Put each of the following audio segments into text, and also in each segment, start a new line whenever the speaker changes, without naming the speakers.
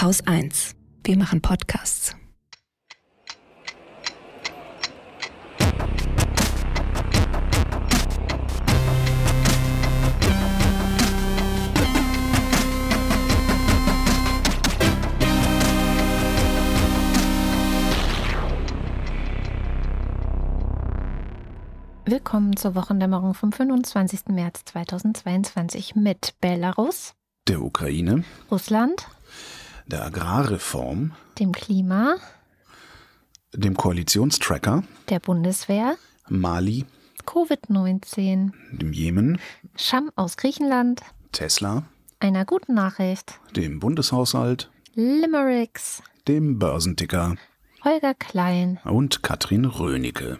Haus 1. Wir machen Podcasts.
Willkommen zur Wochendämmerung vom 25. März 2022 mit Belarus,
der Ukraine,
Russland,
der Agrarreform,
dem Klima,
dem Koalitionstracker,
der Bundeswehr,
Mali,
Covid-19,
dem Jemen,
Scham aus Griechenland,
Tesla,
einer guten Nachricht,
dem Bundeshaushalt,
Limericks,
dem Börsenticker,
Holger Klein.
Und Katrin Rönecke.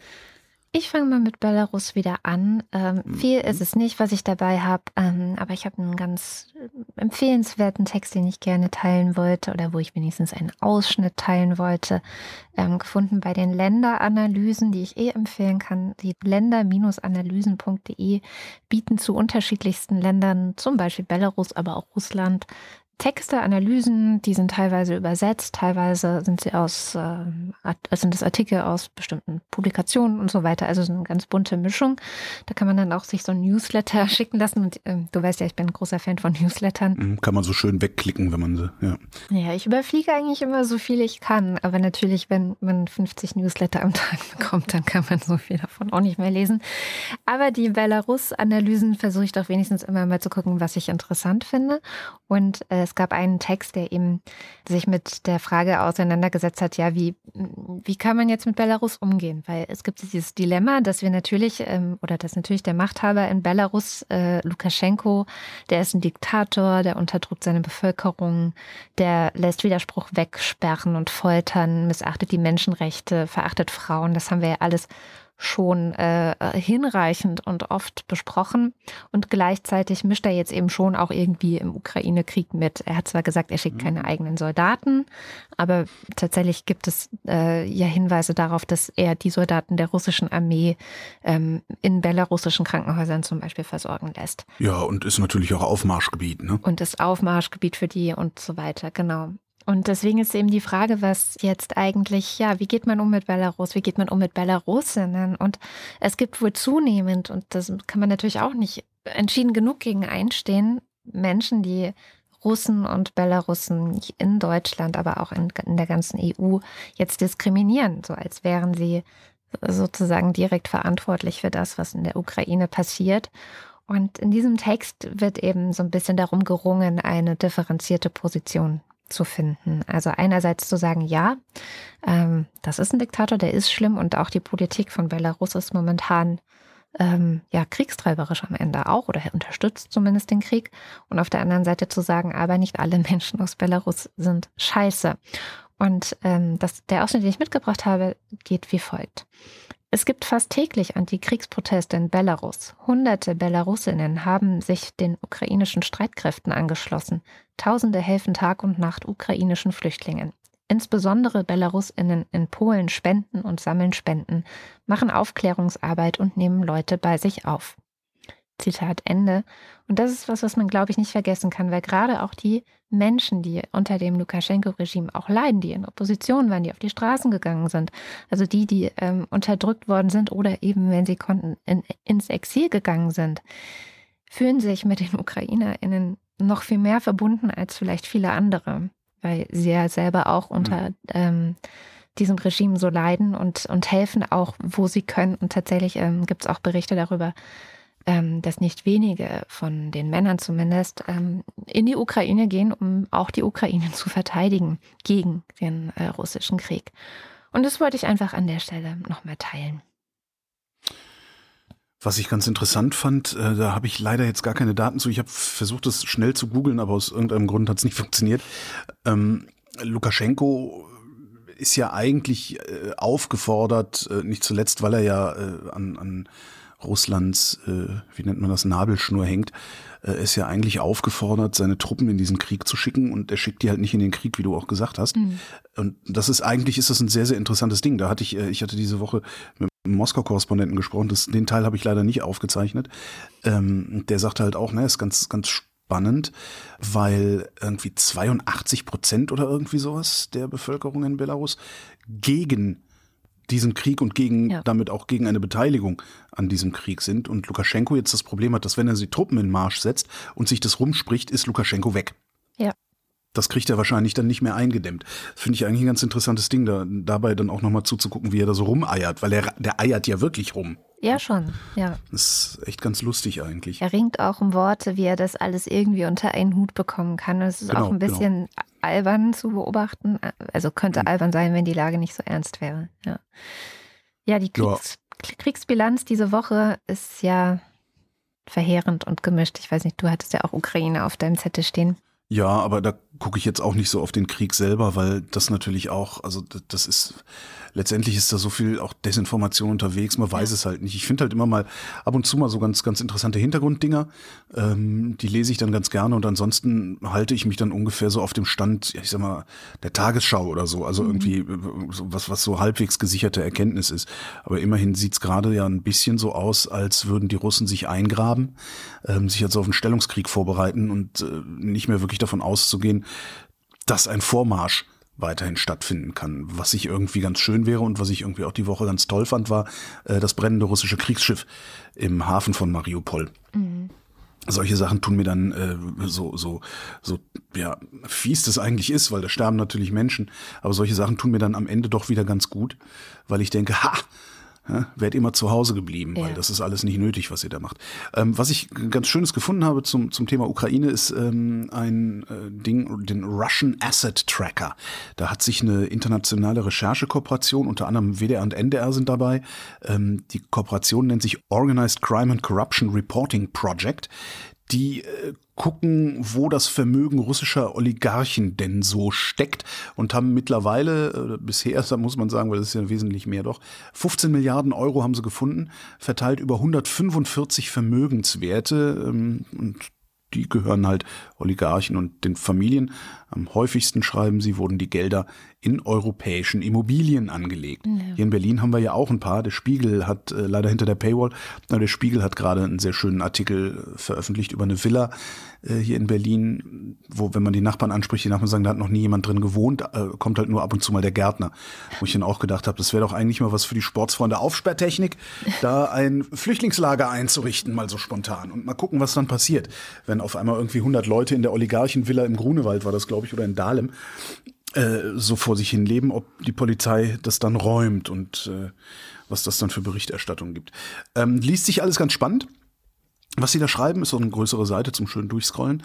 Ich fange mal mit Belarus wieder an. Ähm, mhm. Viel ist es nicht, was ich dabei habe, ähm, aber ich habe einen ganz empfehlenswerten Text, den ich gerne teilen wollte oder wo ich wenigstens einen Ausschnitt teilen wollte, ähm, gefunden bei den Länderanalysen, die ich eh empfehlen kann. Die länder-analysen.de bieten zu unterschiedlichsten Ländern, zum Beispiel Belarus, aber auch Russland, Texte, Analysen, die sind teilweise übersetzt, teilweise sind sie aus, äh, sind das Artikel aus bestimmten Publikationen und so weiter. Also so eine ganz bunte Mischung. Da kann man dann auch sich so ein Newsletter schicken lassen. Und äh, du weißt ja, ich bin ein großer Fan von Newslettern.
Mhm, kann man so schön wegklicken, wenn man sie, ja.
Ja, ich überfliege eigentlich immer so viel ich kann. Aber natürlich, wenn man 50 Newsletter am Tag bekommt, dann kann man so viel davon auch nicht mehr lesen. Aber die Belarus-Analysen versuche ich doch wenigstens immer mal zu gucken, was ich interessant finde. Und äh, es gab einen Text, der eben sich mit der Frage auseinandergesetzt hat, ja, wie, wie kann man jetzt mit Belarus umgehen? Weil es gibt dieses Dilemma, dass wir natürlich, ähm, oder dass natürlich der Machthaber in Belarus, äh, Lukaschenko, der ist ein Diktator, der unterdrückt seine Bevölkerung, der lässt Widerspruch wegsperren und foltern, missachtet die Menschenrechte, verachtet Frauen. Das haben wir ja alles schon äh, hinreichend und oft besprochen. Und gleichzeitig mischt er jetzt eben schon auch irgendwie im Ukraine-Krieg mit. Er hat zwar gesagt, er schickt mhm. keine eigenen Soldaten, aber tatsächlich gibt es äh, ja Hinweise darauf, dass er die Soldaten der russischen Armee ähm, in belarussischen Krankenhäusern zum Beispiel versorgen lässt.
Ja, und ist natürlich auch Aufmarschgebiet, ne?
Und ist Aufmarschgebiet für die und so weiter, genau. Und deswegen ist eben die Frage, was jetzt eigentlich, ja, wie geht man um mit Belarus? Wie geht man um mit Belarusinnen? Und es gibt wohl zunehmend, und das kann man natürlich auch nicht entschieden genug gegen einstehen, Menschen, die Russen und Belarussen in Deutschland, aber auch in, in der ganzen EU jetzt diskriminieren, so als wären sie sozusagen direkt verantwortlich für das, was in der Ukraine passiert. Und in diesem Text wird eben so ein bisschen darum gerungen, eine differenzierte Position zu finden. Also einerseits zu sagen, ja, ähm, das ist ein Diktator, der ist schlimm und auch die Politik von Belarus ist momentan ähm, ja kriegstreiberisch am Ende auch oder unterstützt zumindest den Krieg. Und auf der anderen Seite zu sagen, aber nicht alle Menschen aus Belarus sind scheiße. Und ähm, das, der Ausschnitt, den ich mitgebracht habe, geht wie folgt. Es gibt fast täglich Antikriegsproteste in Belarus. Hunderte Belarusinnen haben sich den ukrainischen Streitkräften angeschlossen. Tausende helfen Tag und Nacht ukrainischen Flüchtlingen. Insbesondere Belarusinnen in Polen spenden und sammeln Spenden, machen Aufklärungsarbeit und nehmen Leute bei sich auf. Zitat Ende. Und das ist was, was man, glaube ich, nicht vergessen kann, weil gerade auch die Menschen, die unter dem Lukaschenko-Regime auch leiden, die in Opposition waren, die auf die Straßen gegangen sind, also die, die ähm, unterdrückt worden sind oder eben, wenn sie konnten, in, ins Exil gegangen sind, fühlen sich mit den UkrainerInnen noch viel mehr verbunden als vielleicht viele andere, weil sie ja selber auch unter mhm. ähm, diesem Regime so leiden und, und helfen auch, wo sie können. Und tatsächlich ähm, gibt es auch Berichte darüber, ähm, dass nicht wenige von den Männern zumindest ähm, in die Ukraine gehen, um auch die Ukraine zu verteidigen gegen den äh, russischen Krieg. Und das wollte ich einfach an der Stelle nochmal teilen.
Was ich ganz interessant fand, äh, da habe ich leider jetzt gar keine Daten zu. Ich habe versucht, das schnell zu googeln, aber aus irgendeinem Grund hat es nicht funktioniert. Ähm, Lukaschenko ist ja eigentlich äh, aufgefordert, äh, nicht zuletzt, weil er ja äh, an, an Russlands, äh, wie nennt man das, Nabelschnur hängt, äh, ist ja eigentlich aufgefordert, seine Truppen in diesen Krieg zu schicken und er schickt die halt nicht in den Krieg, wie du auch gesagt hast. Mhm. Und das ist eigentlich ist das ein sehr, sehr interessantes Ding. Da hatte ich, äh, ich hatte diese Woche mit einem Moskau-Korrespondenten gesprochen, das, den Teil habe ich leider nicht aufgezeichnet. Ähm, der sagte halt auch, ne, ist ganz, ganz spannend, weil irgendwie 82 Prozent oder irgendwie sowas der Bevölkerung in Belarus gegen diesen Krieg und gegen ja. damit auch gegen eine Beteiligung an diesem Krieg sind. Und Lukaschenko jetzt das Problem hat, dass wenn er die Truppen in Marsch setzt und sich das rumspricht, ist Lukaschenko weg.
Ja.
Das kriegt er wahrscheinlich dann nicht mehr eingedämmt. Das finde ich eigentlich ein ganz interessantes Ding, da, dabei dann auch nochmal zuzugucken, wie er da so rumeiert, weil er, der eiert ja wirklich rum.
Ja, schon, ja.
Das ist echt ganz lustig eigentlich.
Er ringt auch um Worte, wie er das alles irgendwie unter einen Hut bekommen kann. Es ist genau, auch ein genau. bisschen genau. Albern zu beobachten. Also könnte mhm. albern sein, wenn die Lage nicht so ernst wäre. Ja, ja die Kriegs ja. Kriegsbilanz diese Woche ist ja verheerend und gemischt. Ich weiß nicht, du hattest ja auch Ukraine auf deinem Zettel stehen.
Ja, aber da gucke ich jetzt auch nicht so auf den Krieg selber, weil das natürlich auch, also das ist letztendlich ist da so viel auch Desinformation unterwegs, man weiß es halt nicht. Ich finde halt immer mal ab und zu mal so ganz, ganz interessante Hintergrunddinger, ähm, die lese ich dann ganz gerne und ansonsten halte ich mich dann ungefähr so auf dem Stand, ich sag mal, der Tagesschau oder so, also mhm. irgendwie was, was so halbwegs gesicherte Erkenntnis ist. Aber immerhin sieht's gerade ja ein bisschen so aus, als würden die Russen sich eingraben, ähm, sich also auf einen Stellungskrieg vorbereiten und äh, nicht mehr wirklich davon auszugehen, dass ein Vormarsch weiterhin stattfinden kann. Was ich irgendwie ganz schön wäre und was ich irgendwie auch die Woche ganz toll fand, war äh, das brennende russische Kriegsschiff im Hafen von Mariupol. Mhm. Solche Sachen tun mir dann äh, so, so, so, ja, fies das eigentlich ist, weil da sterben natürlich Menschen, aber solche Sachen tun mir dann am Ende doch wieder ganz gut, weil ich denke, ha, ja, wärt immer zu Hause geblieben, weil ja. das ist alles nicht nötig, was ihr da macht. Ähm, was ich ganz Schönes gefunden habe zum, zum Thema Ukraine ist ähm, ein äh, Ding, den Russian Asset Tracker. Da hat sich eine internationale Recherchekooperation, unter anderem WDR und NDR sind dabei. Ähm, die Kooperation nennt sich Organized Crime and Corruption Reporting Project die äh, gucken, wo das Vermögen russischer Oligarchen denn so steckt und haben mittlerweile, äh, bisher, da muss man sagen, weil das ist ja wesentlich mehr doch, 15 Milliarden Euro haben sie gefunden, verteilt über 145 Vermögenswerte ähm, und die gehören halt Oligarchen und den Familien. Am häufigsten schreiben sie, wurden die Gelder in europäischen Immobilien angelegt. Ja. Hier in Berlin haben wir ja auch ein paar. Der Spiegel hat äh, leider hinter der Paywall, na, der Spiegel hat gerade einen sehr schönen Artikel veröffentlicht über eine Villa äh, hier in Berlin, wo, wenn man die Nachbarn anspricht, die Nachbarn sagen, da hat noch nie jemand drin gewohnt, äh, kommt halt nur ab und zu mal der Gärtner. Wo ich dann auch gedacht habe, das wäre doch eigentlich mal was für die Sportsfreunde Aufsperrtechnik, da ein Flüchtlingslager einzurichten, mal so spontan. Und mal gucken, was dann passiert, wenn auf einmal irgendwie 100 Leute in der Oligarchenvilla im Grunewald war das, glaube ich, oder in Dahlem, äh, so vor sich hin leben, ob die Polizei das dann räumt und äh, was das dann für Berichterstattung gibt. Ähm, liest sich alles ganz spannend. Was sie da schreiben, ist so eine größere Seite zum schönen Durchscrollen.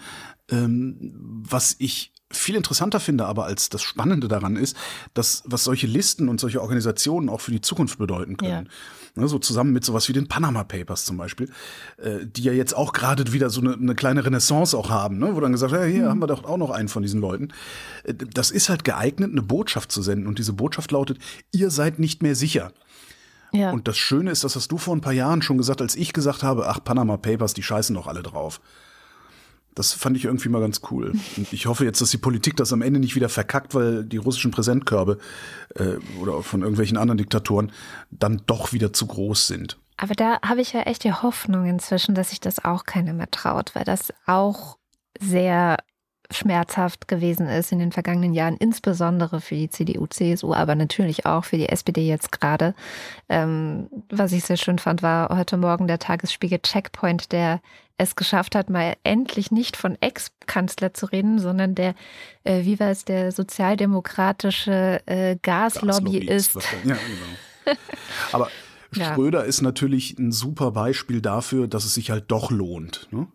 Ähm, was ich viel interessanter finde aber als das Spannende daran ist, dass was solche Listen und solche Organisationen auch für die Zukunft bedeuten können. Ja. Ne, so zusammen mit sowas wie den Panama Papers zum Beispiel, äh, die ja jetzt auch gerade wieder so eine, eine, kleine Renaissance auch haben, ne? wo dann gesagt, ja, hier mhm. haben wir doch auch noch einen von diesen Leuten. Äh, das ist halt geeignet, eine Botschaft zu senden und diese Botschaft lautet, ihr seid nicht mehr sicher. Ja. Und das Schöne ist, das hast du vor ein paar Jahren schon gesagt, als ich gesagt habe, ach, Panama Papers, die scheißen doch alle drauf. Das fand ich irgendwie mal ganz cool. Und ich hoffe jetzt, dass die Politik das am Ende nicht wieder verkackt, weil die russischen Präsentkörbe äh, oder von irgendwelchen anderen Diktatoren dann doch wieder zu groß sind.
Aber da habe ich ja echt die Hoffnung inzwischen, dass sich das auch keiner mehr traut, weil das auch sehr schmerzhaft gewesen ist in den vergangenen Jahren, insbesondere für die CDU, CSU, aber natürlich auch für die SPD jetzt gerade. Ähm, was ich sehr schön fand, war heute Morgen der Tagesspiegel Checkpoint, der es geschafft hat, mal endlich nicht von Ex-Kanzler zu reden, sondern der, äh, wie war es, der sozialdemokratische äh, Gaslobby ist. Ja,
genau. Aber Schröder ja. ist natürlich ein super Beispiel dafür, dass es sich halt doch lohnt. Ne?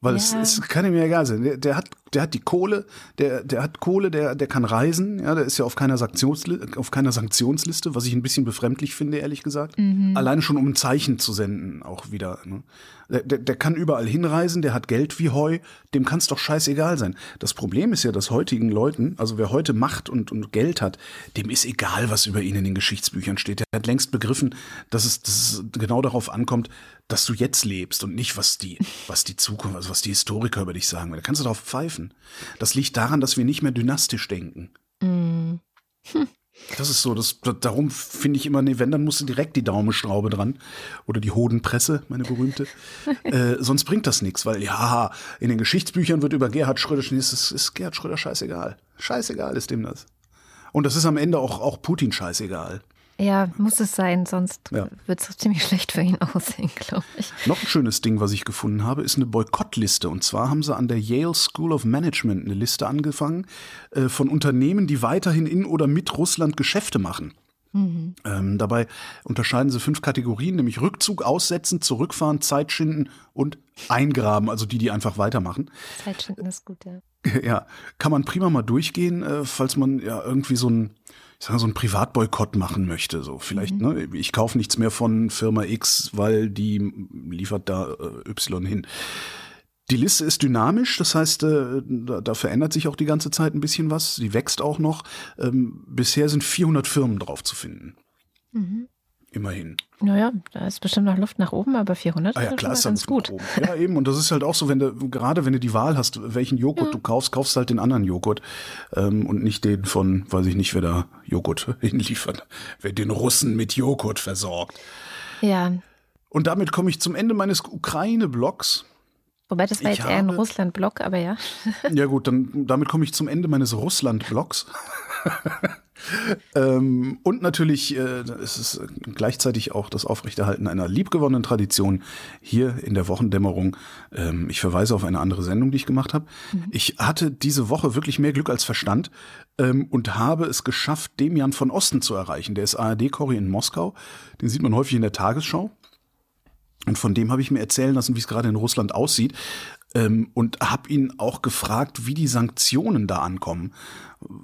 Weil ja. es, es kann ihm ja egal sein. Der, der, hat, der hat die Kohle, der, der hat Kohle, der, der kann reisen, ja, der ist ja auf keiner, Sanktionsliste, auf keiner Sanktionsliste, was ich ein bisschen befremdlich finde, ehrlich gesagt. Mhm. Alleine schon, um ein Zeichen zu senden, auch wieder. Ne? Der, der, der kann überall hinreisen, der hat Geld wie Heu, dem kann es doch scheißegal sein. Das Problem ist ja, dass heutigen Leuten, also wer heute Macht und, und Geld hat, dem ist egal, was über ihn in den Geschichtsbüchern steht. Der hat längst begriffen, dass es, dass es genau darauf ankommt, dass du jetzt lebst und nicht, was die, was die Zukunft, also was die Historiker über dich sagen. Da kannst du drauf pfeifen. Das liegt daran, dass wir nicht mehr dynastisch denken. Mm.
Hm.
Das ist so, das, darum finde ich immer, nee, wenn, dann musst du direkt die Daumenschraube dran oder die Hodenpresse, meine berühmte. äh, sonst bringt das nichts, weil ja, in den Geschichtsbüchern wird über Gerhard Schröder, ist, ist, ist Gerhard Schröder scheißegal. Scheißegal ist dem das. Und das ist am Ende auch, auch Putin scheißegal.
Ja, muss es sein, sonst ja. wird es ziemlich schlecht für ihn aussehen, glaube ich.
Noch ein schönes Ding, was ich gefunden habe, ist eine Boykottliste. Und zwar haben sie an der Yale School of Management eine Liste angefangen äh, von Unternehmen, die weiterhin in oder mit Russland Geschäfte machen. Mhm. Ähm, dabei unterscheiden sie fünf Kategorien, nämlich Rückzug, Aussetzen, Zurückfahren, Zeitschinden und Eingraben, also die, die einfach weitermachen.
Zeitschinden ist gut, ja.
Ja, kann man prima mal durchgehen, äh, falls man ja irgendwie so ein ich sag so einen Privatboykott machen möchte. So vielleicht, mhm. ne, ich kaufe nichts mehr von Firma X, weil die liefert da äh, Y hin. Die Liste ist dynamisch, das heißt, äh, da, da, verändert sich auch die ganze Zeit ein bisschen was. Sie wächst auch noch. Ähm, bisher sind 400 Firmen drauf zu finden. Mhm. Immerhin.
Naja, da ist bestimmt noch Luft nach oben, aber 400
ah ja, klar, ist ganz gut. Ja, eben. Und das ist halt auch so, wenn du, gerade wenn du die Wahl hast, welchen Joghurt ja. du kaufst, kaufst halt den anderen Joghurt ähm, und nicht den von, weiß ich nicht, wer da Joghurt hinliefert, wer den Russen mit Joghurt versorgt.
Ja.
Und damit komme ich zum Ende meines Ukraine-Blogs.
Wobei das war ich jetzt eher ein Russland-Blog, aber ja.
ja gut, dann damit komme ich zum Ende meines Russland-Blogs. ähm, und natürlich äh, ist es gleichzeitig auch das Aufrechterhalten einer liebgewonnenen Tradition hier in der Wochendämmerung. Ähm, ich verweise auf eine andere Sendung, die ich gemacht habe. Mhm. Ich hatte diese Woche wirklich mehr Glück als Verstand ähm, und habe es geschafft, Demian von Osten zu erreichen. Der ist ARD-Corey in Moskau. Den sieht man häufig in der Tagesschau. Und von dem habe ich mir erzählen lassen, wie es gerade in Russland aussieht. Ähm, und habe ihn auch gefragt, wie die Sanktionen da ankommen.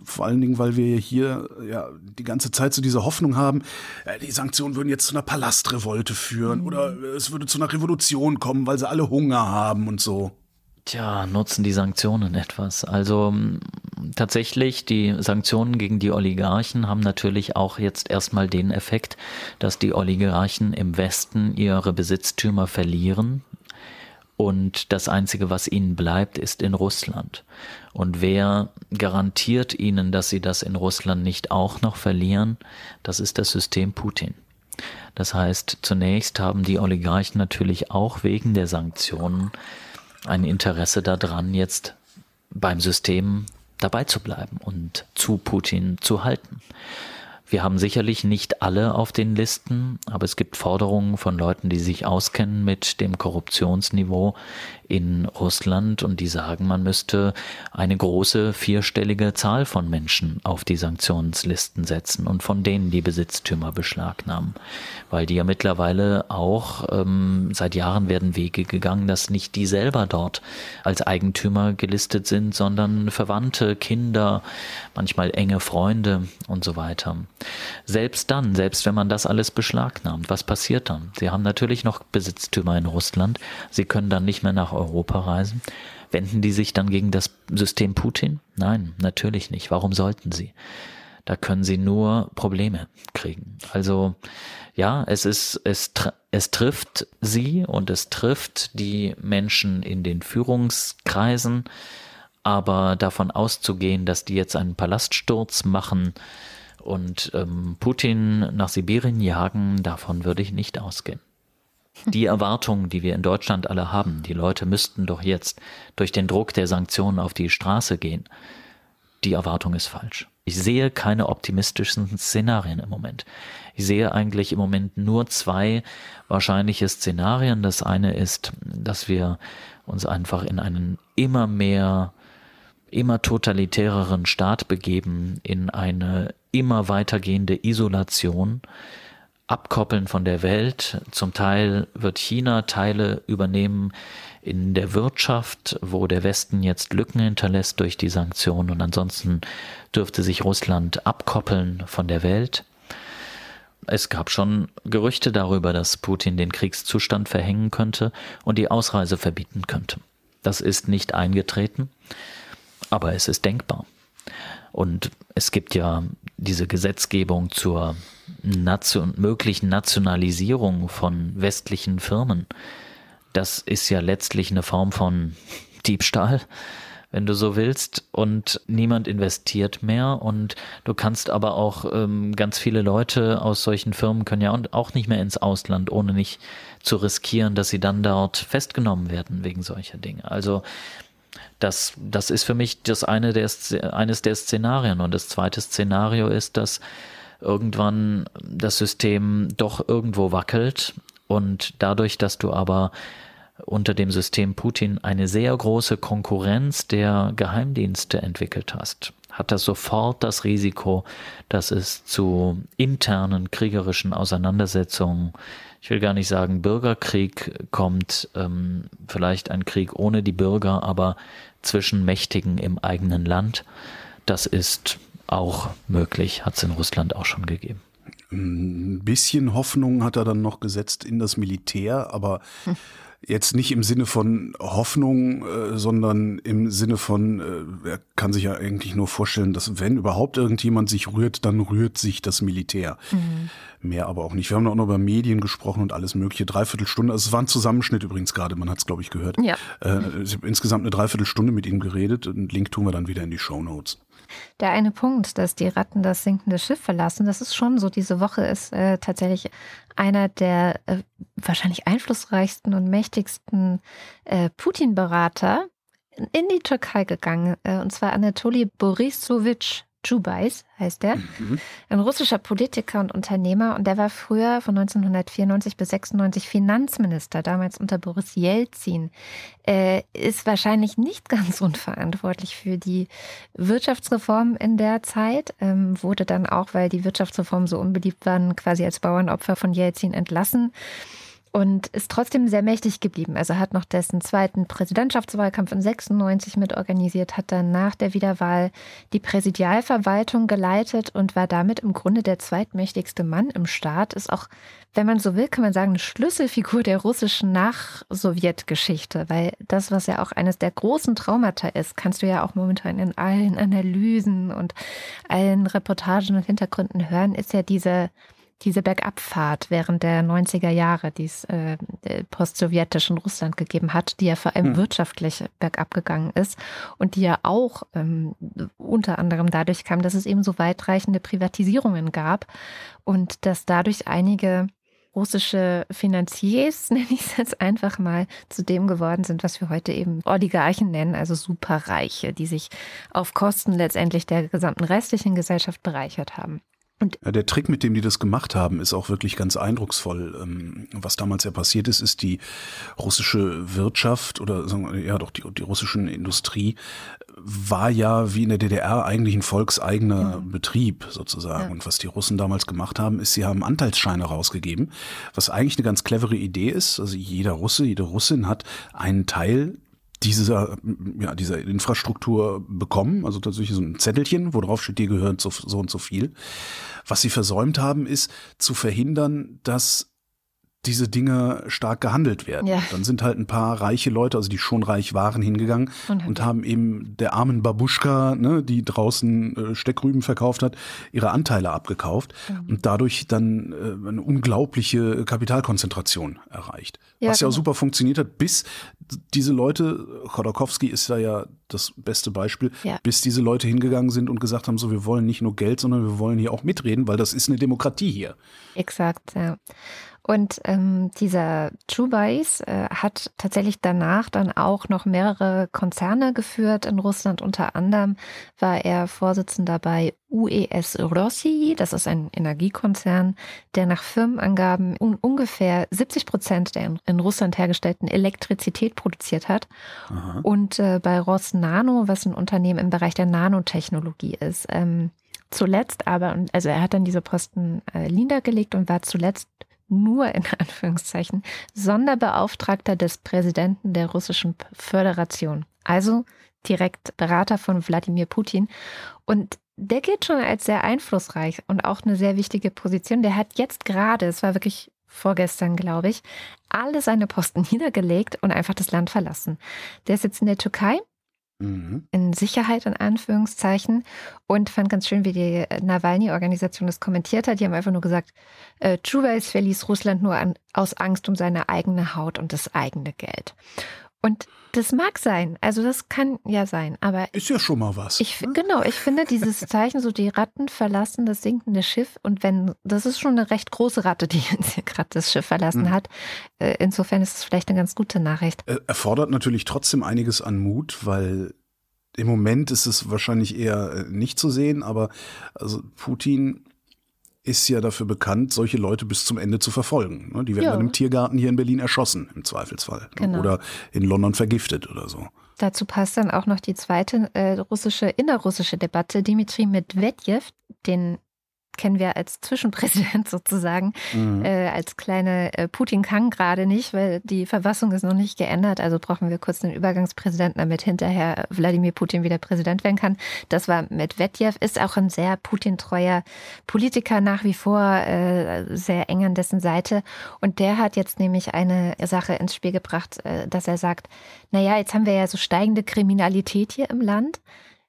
Vor allen Dingen, weil wir hier ja die ganze Zeit so diese Hoffnung haben, äh, die Sanktionen würden jetzt zu einer Palastrevolte führen mhm. oder es würde zu einer Revolution kommen, weil sie alle Hunger haben und so.
Tja, nutzen die Sanktionen etwas? Also tatsächlich, die Sanktionen gegen die Oligarchen haben natürlich auch jetzt erstmal den Effekt, dass die Oligarchen im Westen ihre Besitztümer verlieren und das Einzige, was ihnen bleibt, ist in Russland. Und wer garantiert ihnen, dass sie das in Russland nicht auch noch verlieren? Das ist das System Putin. Das heißt, zunächst haben die Oligarchen natürlich auch wegen der Sanktionen ein Interesse daran, jetzt beim System dabei zu bleiben und zu Putin zu halten. Wir haben sicherlich nicht alle auf den Listen, aber es gibt Forderungen von Leuten, die sich auskennen mit dem Korruptionsniveau in Russland und die sagen, man müsste eine große vierstellige Zahl von Menschen auf die Sanktionslisten setzen und von denen die Besitztümer beschlagnahmen, weil die ja mittlerweile auch ähm, seit Jahren werden Wege gegangen, dass nicht die selber dort als Eigentümer gelistet sind, sondern Verwandte, Kinder, manchmal enge Freunde und so weiter. Selbst dann, selbst wenn man das alles beschlagnahmt, was passiert dann? Sie haben natürlich noch Besitztümer in Russland, sie können dann nicht mehr nach Europa reisen. Wenden die sich dann gegen das System Putin? Nein, natürlich nicht. Warum sollten sie? Da können sie nur Probleme kriegen. Also ja, es ist, es, es trifft sie und es trifft die Menschen in den Führungskreisen, aber davon auszugehen, dass die jetzt einen Palaststurz machen und ähm, Putin nach Sibirien jagen, davon würde ich nicht ausgehen die Erwartungen, die wir in Deutschland alle haben, die Leute müssten doch jetzt durch den Druck der Sanktionen auf die Straße gehen, die Erwartung ist falsch. Ich sehe keine optimistischen Szenarien im Moment. Ich sehe eigentlich im Moment nur zwei wahrscheinliche Szenarien. Das eine ist, dass wir uns einfach in einen immer mehr, immer totalitäreren Staat begeben, in eine immer weitergehende Isolation, abkoppeln von der Welt. Zum Teil wird China Teile übernehmen in der Wirtschaft, wo der Westen jetzt Lücken hinterlässt durch die Sanktionen und ansonsten dürfte sich Russland abkoppeln von der Welt. Es gab schon Gerüchte darüber, dass Putin den Kriegszustand verhängen könnte und die Ausreise verbieten könnte. Das ist nicht eingetreten, aber es ist denkbar. Und es gibt ja diese Gesetzgebung zur Nation, möglichen Nationalisierung von westlichen Firmen. Das ist ja letztlich eine Form von Diebstahl, wenn du so willst. und niemand investiert mehr und du kannst aber auch ähm, ganz viele Leute aus solchen Firmen können ja auch nicht mehr ins Ausland, ohne nicht zu riskieren, dass sie dann dort festgenommen werden wegen solcher Dinge. Also das, das ist für mich das eine der, eines der Szenarien. Und das zweite Szenario ist, dass irgendwann das System doch irgendwo wackelt und dadurch, dass du aber unter dem System Putin eine sehr große Konkurrenz der Geheimdienste entwickelt hast, hat das sofort das Risiko, dass es zu internen kriegerischen Auseinandersetzungen, ich will gar nicht sagen Bürgerkrieg kommt, ähm, vielleicht ein Krieg ohne die Bürger, aber zwischen Mächtigen im eigenen Land. Das ist auch möglich, hat es in Russland auch schon gegeben.
Ein bisschen Hoffnung hat er dann noch gesetzt in das Militär, aber hm. Jetzt nicht im Sinne von Hoffnung, äh, sondern im Sinne von, äh, er kann sich ja eigentlich nur vorstellen, dass wenn überhaupt irgendjemand sich rührt, dann rührt sich das Militär. Mhm. Mehr aber auch nicht. Wir haben auch noch über Medien gesprochen und alles mögliche. Dreiviertelstunde, also es war ein Zusammenschnitt übrigens gerade, man hat es glaube ich gehört. Ja. Äh, ich habe insgesamt eine Dreiviertelstunde mit ihm geredet. Einen Link tun wir dann wieder in die Show Notes.
Der eine Punkt, dass die Ratten das sinkende Schiff verlassen, das ist schon so. Diese Woche ist äh, tatsächlich einer der äh, wahrscheinlich einflussreichsten und mächtigsten äh, Putin-Berater in die Türkei gegangen, äh, und zwar Anatoly Borisowitsch Jubais heißt er, mhm. ein russischer Politiker und Unternehmer. Und der war früher von 1994 bis 96 Finanzminister, damals unter Boris Jelzin, äh, ist wahrscheinlich nicht ganz unverantwortlich für die Wirtschaftsreform in der Zeit, ähm, wurde dann auch, weil die Wirtschaftsreformen so unbeliebt waren, quasi als Bauernopfer von Jelzin entlassen und ist trotzdem sehr mächtig geblieben. Also hat noch dessen zweiten Präsidentschaftswahlkampf in 96 mitorganisiert, hat dann nach der Wiederwahl die Präsidialverwaltung geleitet und war damit im Grunde der zweitmächtigste Mann im Staat. Ist auch, wenn man so will, kann man sagen, eine Schlüsselfigur der russischen Nach-Sowjetgeschichte, weil das, was ja auch eines der großen Traumata ist, kannst du ja auch momentan in allen Analysen und allen Reportagen und Hintergründen hören, ist ja diese diese Bergabfahrt während der 90er Jahre, die es äh, post-sowjetischen Russland gegeben hat, die ja vor allem hm. wirtschaftlich bergab gegangen ist und die ja auch ähm, unter anderem dadurch kam, dass es eben so weitreichende Privatisierungen gab und dass dadurch einige russische Finanziers, nenne ich es jetzt einfach mal, zu dem geworden sind, was wir heute eben Oligarchen nennen, also Superreiche, die sich auf Kosten letztendlich der gesamten restlichen Gesellschaft bereichert haben.
Und ja, der Trick, mit dem die das gemacht haben, ist auch wirklich ganz eindrucksvoll. Ähm, was damals ja passiert ist, ist die russische Wirtschaft oder sagen wir, ja doch die, die russische Industrie war ja wie in der DDR eigentlich ein volkseigener mhm. Betrieb sozusagen. Ja. Und was die Russen damals gemacht haben, ist, sie haben Anteilsscheine rausgegeben, was eigentlich eine ganz clevere Idee ist. Also jeder Russe, jede Russin hat einen Teil dieser, ja, dieser Infrastruktur bekommen. Also tatsächlich so ein Zettelchen, wo drauf steht, dir gehört so, so und so viel. Was sie versäumt haben, ist zu verhindern, dass diese Dinge stark gehandelt werden. Ja. Dann sind halt ein paar reiche Leute, also die schon reich waren, hingegangen und, und haben eben der armen Babuschka, ne, die draußen äh, Steckrüben verkauft hat, ihre Anteile abgekauft mhm. und dadurch dann äh, eine unglaubliche Kapitalkonzentration erreicht. Ja, Was ja auch genau. super funktioniert hat, bis diese Leute, Chodorkowski ist da ja das beste Beispiel, ja. bis diese Leute hingegangen sind und gesagt haben, so wir wollen nicht nur Geld, sondern wir wollen hier auch mitreden, weil das ist eine Demokratie hier.
Exakt, ja. Und ähm, dieser Chubais äh, hat tatsächlich danach dann auch noch mehrere Konzerne geführt in Russland. Unter anderem war er Vorsitzender bei UES Rossi, das ist ein Energiekonzern, der nach Firmenangaben un ungefähr 70 Prozent der in, in, Russland hergestellten Elektrizität produziert hat. Aha. Und äh, bei Rosnano, was ein Unternehmen im Bereich der Nanotechnologie ist. Ähm, zuletzt aber, also er hat dann diese Posten äh, niedergelegt und war zuletzt nur in Anführungszeichen Sonderbeauftragter des Präsidenten der Russischen Föderation, also direkt Berater von Wladimir Putin. Und der gilt schon als sehr einflussreich und auch eine sehr wichtige Position. Der hat jetzt gerade, es war wirklich vorgestern, glaube ich, alle seine Posten niedergelegt und einfach das Land verlassen. Der ist jetzt in der Türkei Mhm. in Sicherheit in Anführungszeichen und fand ganz schön, wie die Nawalny-Organisation das kommentiert hat. Die haben einfach nur gesagt, äh, verließ Russland nur an, aus Angst um seine eigene Haut und das eigene Geld. Und das mag sein, also das kann ja sein, aber
ist ja schon mal was.
Ich ne? genau, ich finde dieses Zeichen so die Ratten verlassen das sinkende Schiff und wenn das ist schon eine recht große Ratte, die gerade das Schiff verlassen mhm. hat. Äh, insofern ist es vielleicht eine ganz gute Nachricht.
Erfordert natürlich trotzdem einiges an Mut, weil im Moment ist es wahrscheinlich eher äh, nicht zu sehen, aber also Putin ist ja dafür bekannt, solche Leute bis zum Ende zu verfolgen. Ne? Die werden ja. dann im Tiergarten hier in Berlin erschossen, im Zweifelsfall. Ne? Genau. Oder in London vergiftet oder so.
Dazu passt dann auch noch die zweite äh, russische, innerrussische Debatte. Dimitri Medvedev, den kennen wir als Zwischenpräsident sozusagen, mhm. äh, als kleine äh, Putin kann gerade nicht, weil die Verfassung ist noch nicht geändert. Also brauchen wir kurz einen Übergangspräsidenten, damit hinterher Wladimir Putin wieder Präsident werden kann. Das war Medvedev, ist auch ein sehr Putin-treuer Politiker nach wie vor, äh, sehr eng an dessen Seite. Und der hat jetzt nämlich eine Sache ins Spiel gebracht, äh, dass er sagt, naja, jetzt haben wir ja so steigende Kriminalität hier im Land.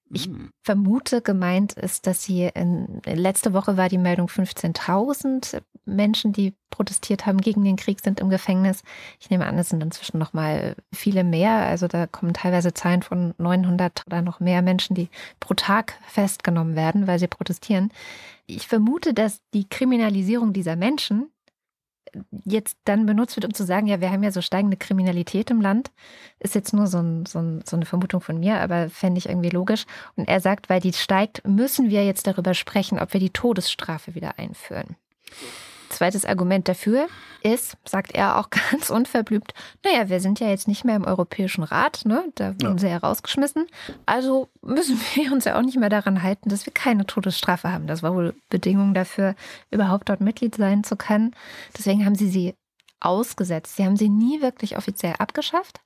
Ich hm. vermute, gemeint ist, dass sie in, letzte Woche war die Meldung 15.000 Menschen, die protestiert haben gegen den Krieg, sind im Gefängnis. Ich nehme an, es sind inzwischen noch mal viele mehr. Also da kommen teilweise Zahlen von 900 oder noch mehr Menschen, die pro Tag festgenommen werden, weil sie protestieren. Ich vermute, dass die Kriminalisierung dieser Menschen jetzt dann benutzt wird, um zu sagen, ja, wir haben ja so steigende Kriminalität im Land, ist jetzt nur so, ein, so, ein, so eine Vermutung von mir, aber fände ich irgendwie logisch. Und er sagt, weil die steigt, müssen wir jetzt darüber sprechen, ob wir die Todesstrafe wieder einführen. Zweites Argument dafür ist, sagt er auch ganz unverblümt, naja, wir sind ja jetzt nicht mehr im Europäischen Rat, ne? da wurden ja. sie ja rausgeschmissen. Also müssen wir uns ja auch nicht mehr daran halten, dass wir keine Todesstrafe haben. Das war wohl Bedingung dafür, überhaupt dort Mitglied sein zu können. Deswegen haben sie sie ausgesetzt. Sie haben sie nie wirklich offiziell abgeschafft.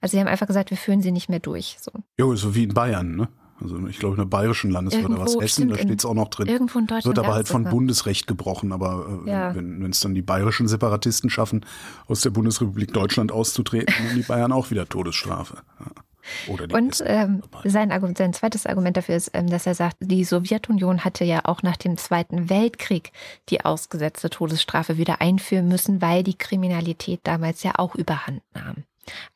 Also sie haben einfach gesagt, wir führen sie nicht mehr durch. So.
Jo, so wie in Bayern, ne? Also ich glaube in der bayerischen Landeswirte was Hessen, da steht es auch noch drin. Irgendwo in Deutschland. Wird aber halt von Bundesrecht gebrochen. Aber äh, ja. wenn es dann die bayerischen Separatisten schaffen, aus der Bundesrepublik Deutschland auszutreten, dann die Bayern auch wieder Todesstrafe.
Und ähm, sein, Argument, sein zweites Argument dafür ist, ähm, dass er sagt, die Sowjetunion hatte ja auch nach dem Zweiten Weltkrieg die ausgesetzte Todesstrafe wieder einführen müssen, weil die Kriminalität damals ja auch überhand nahm.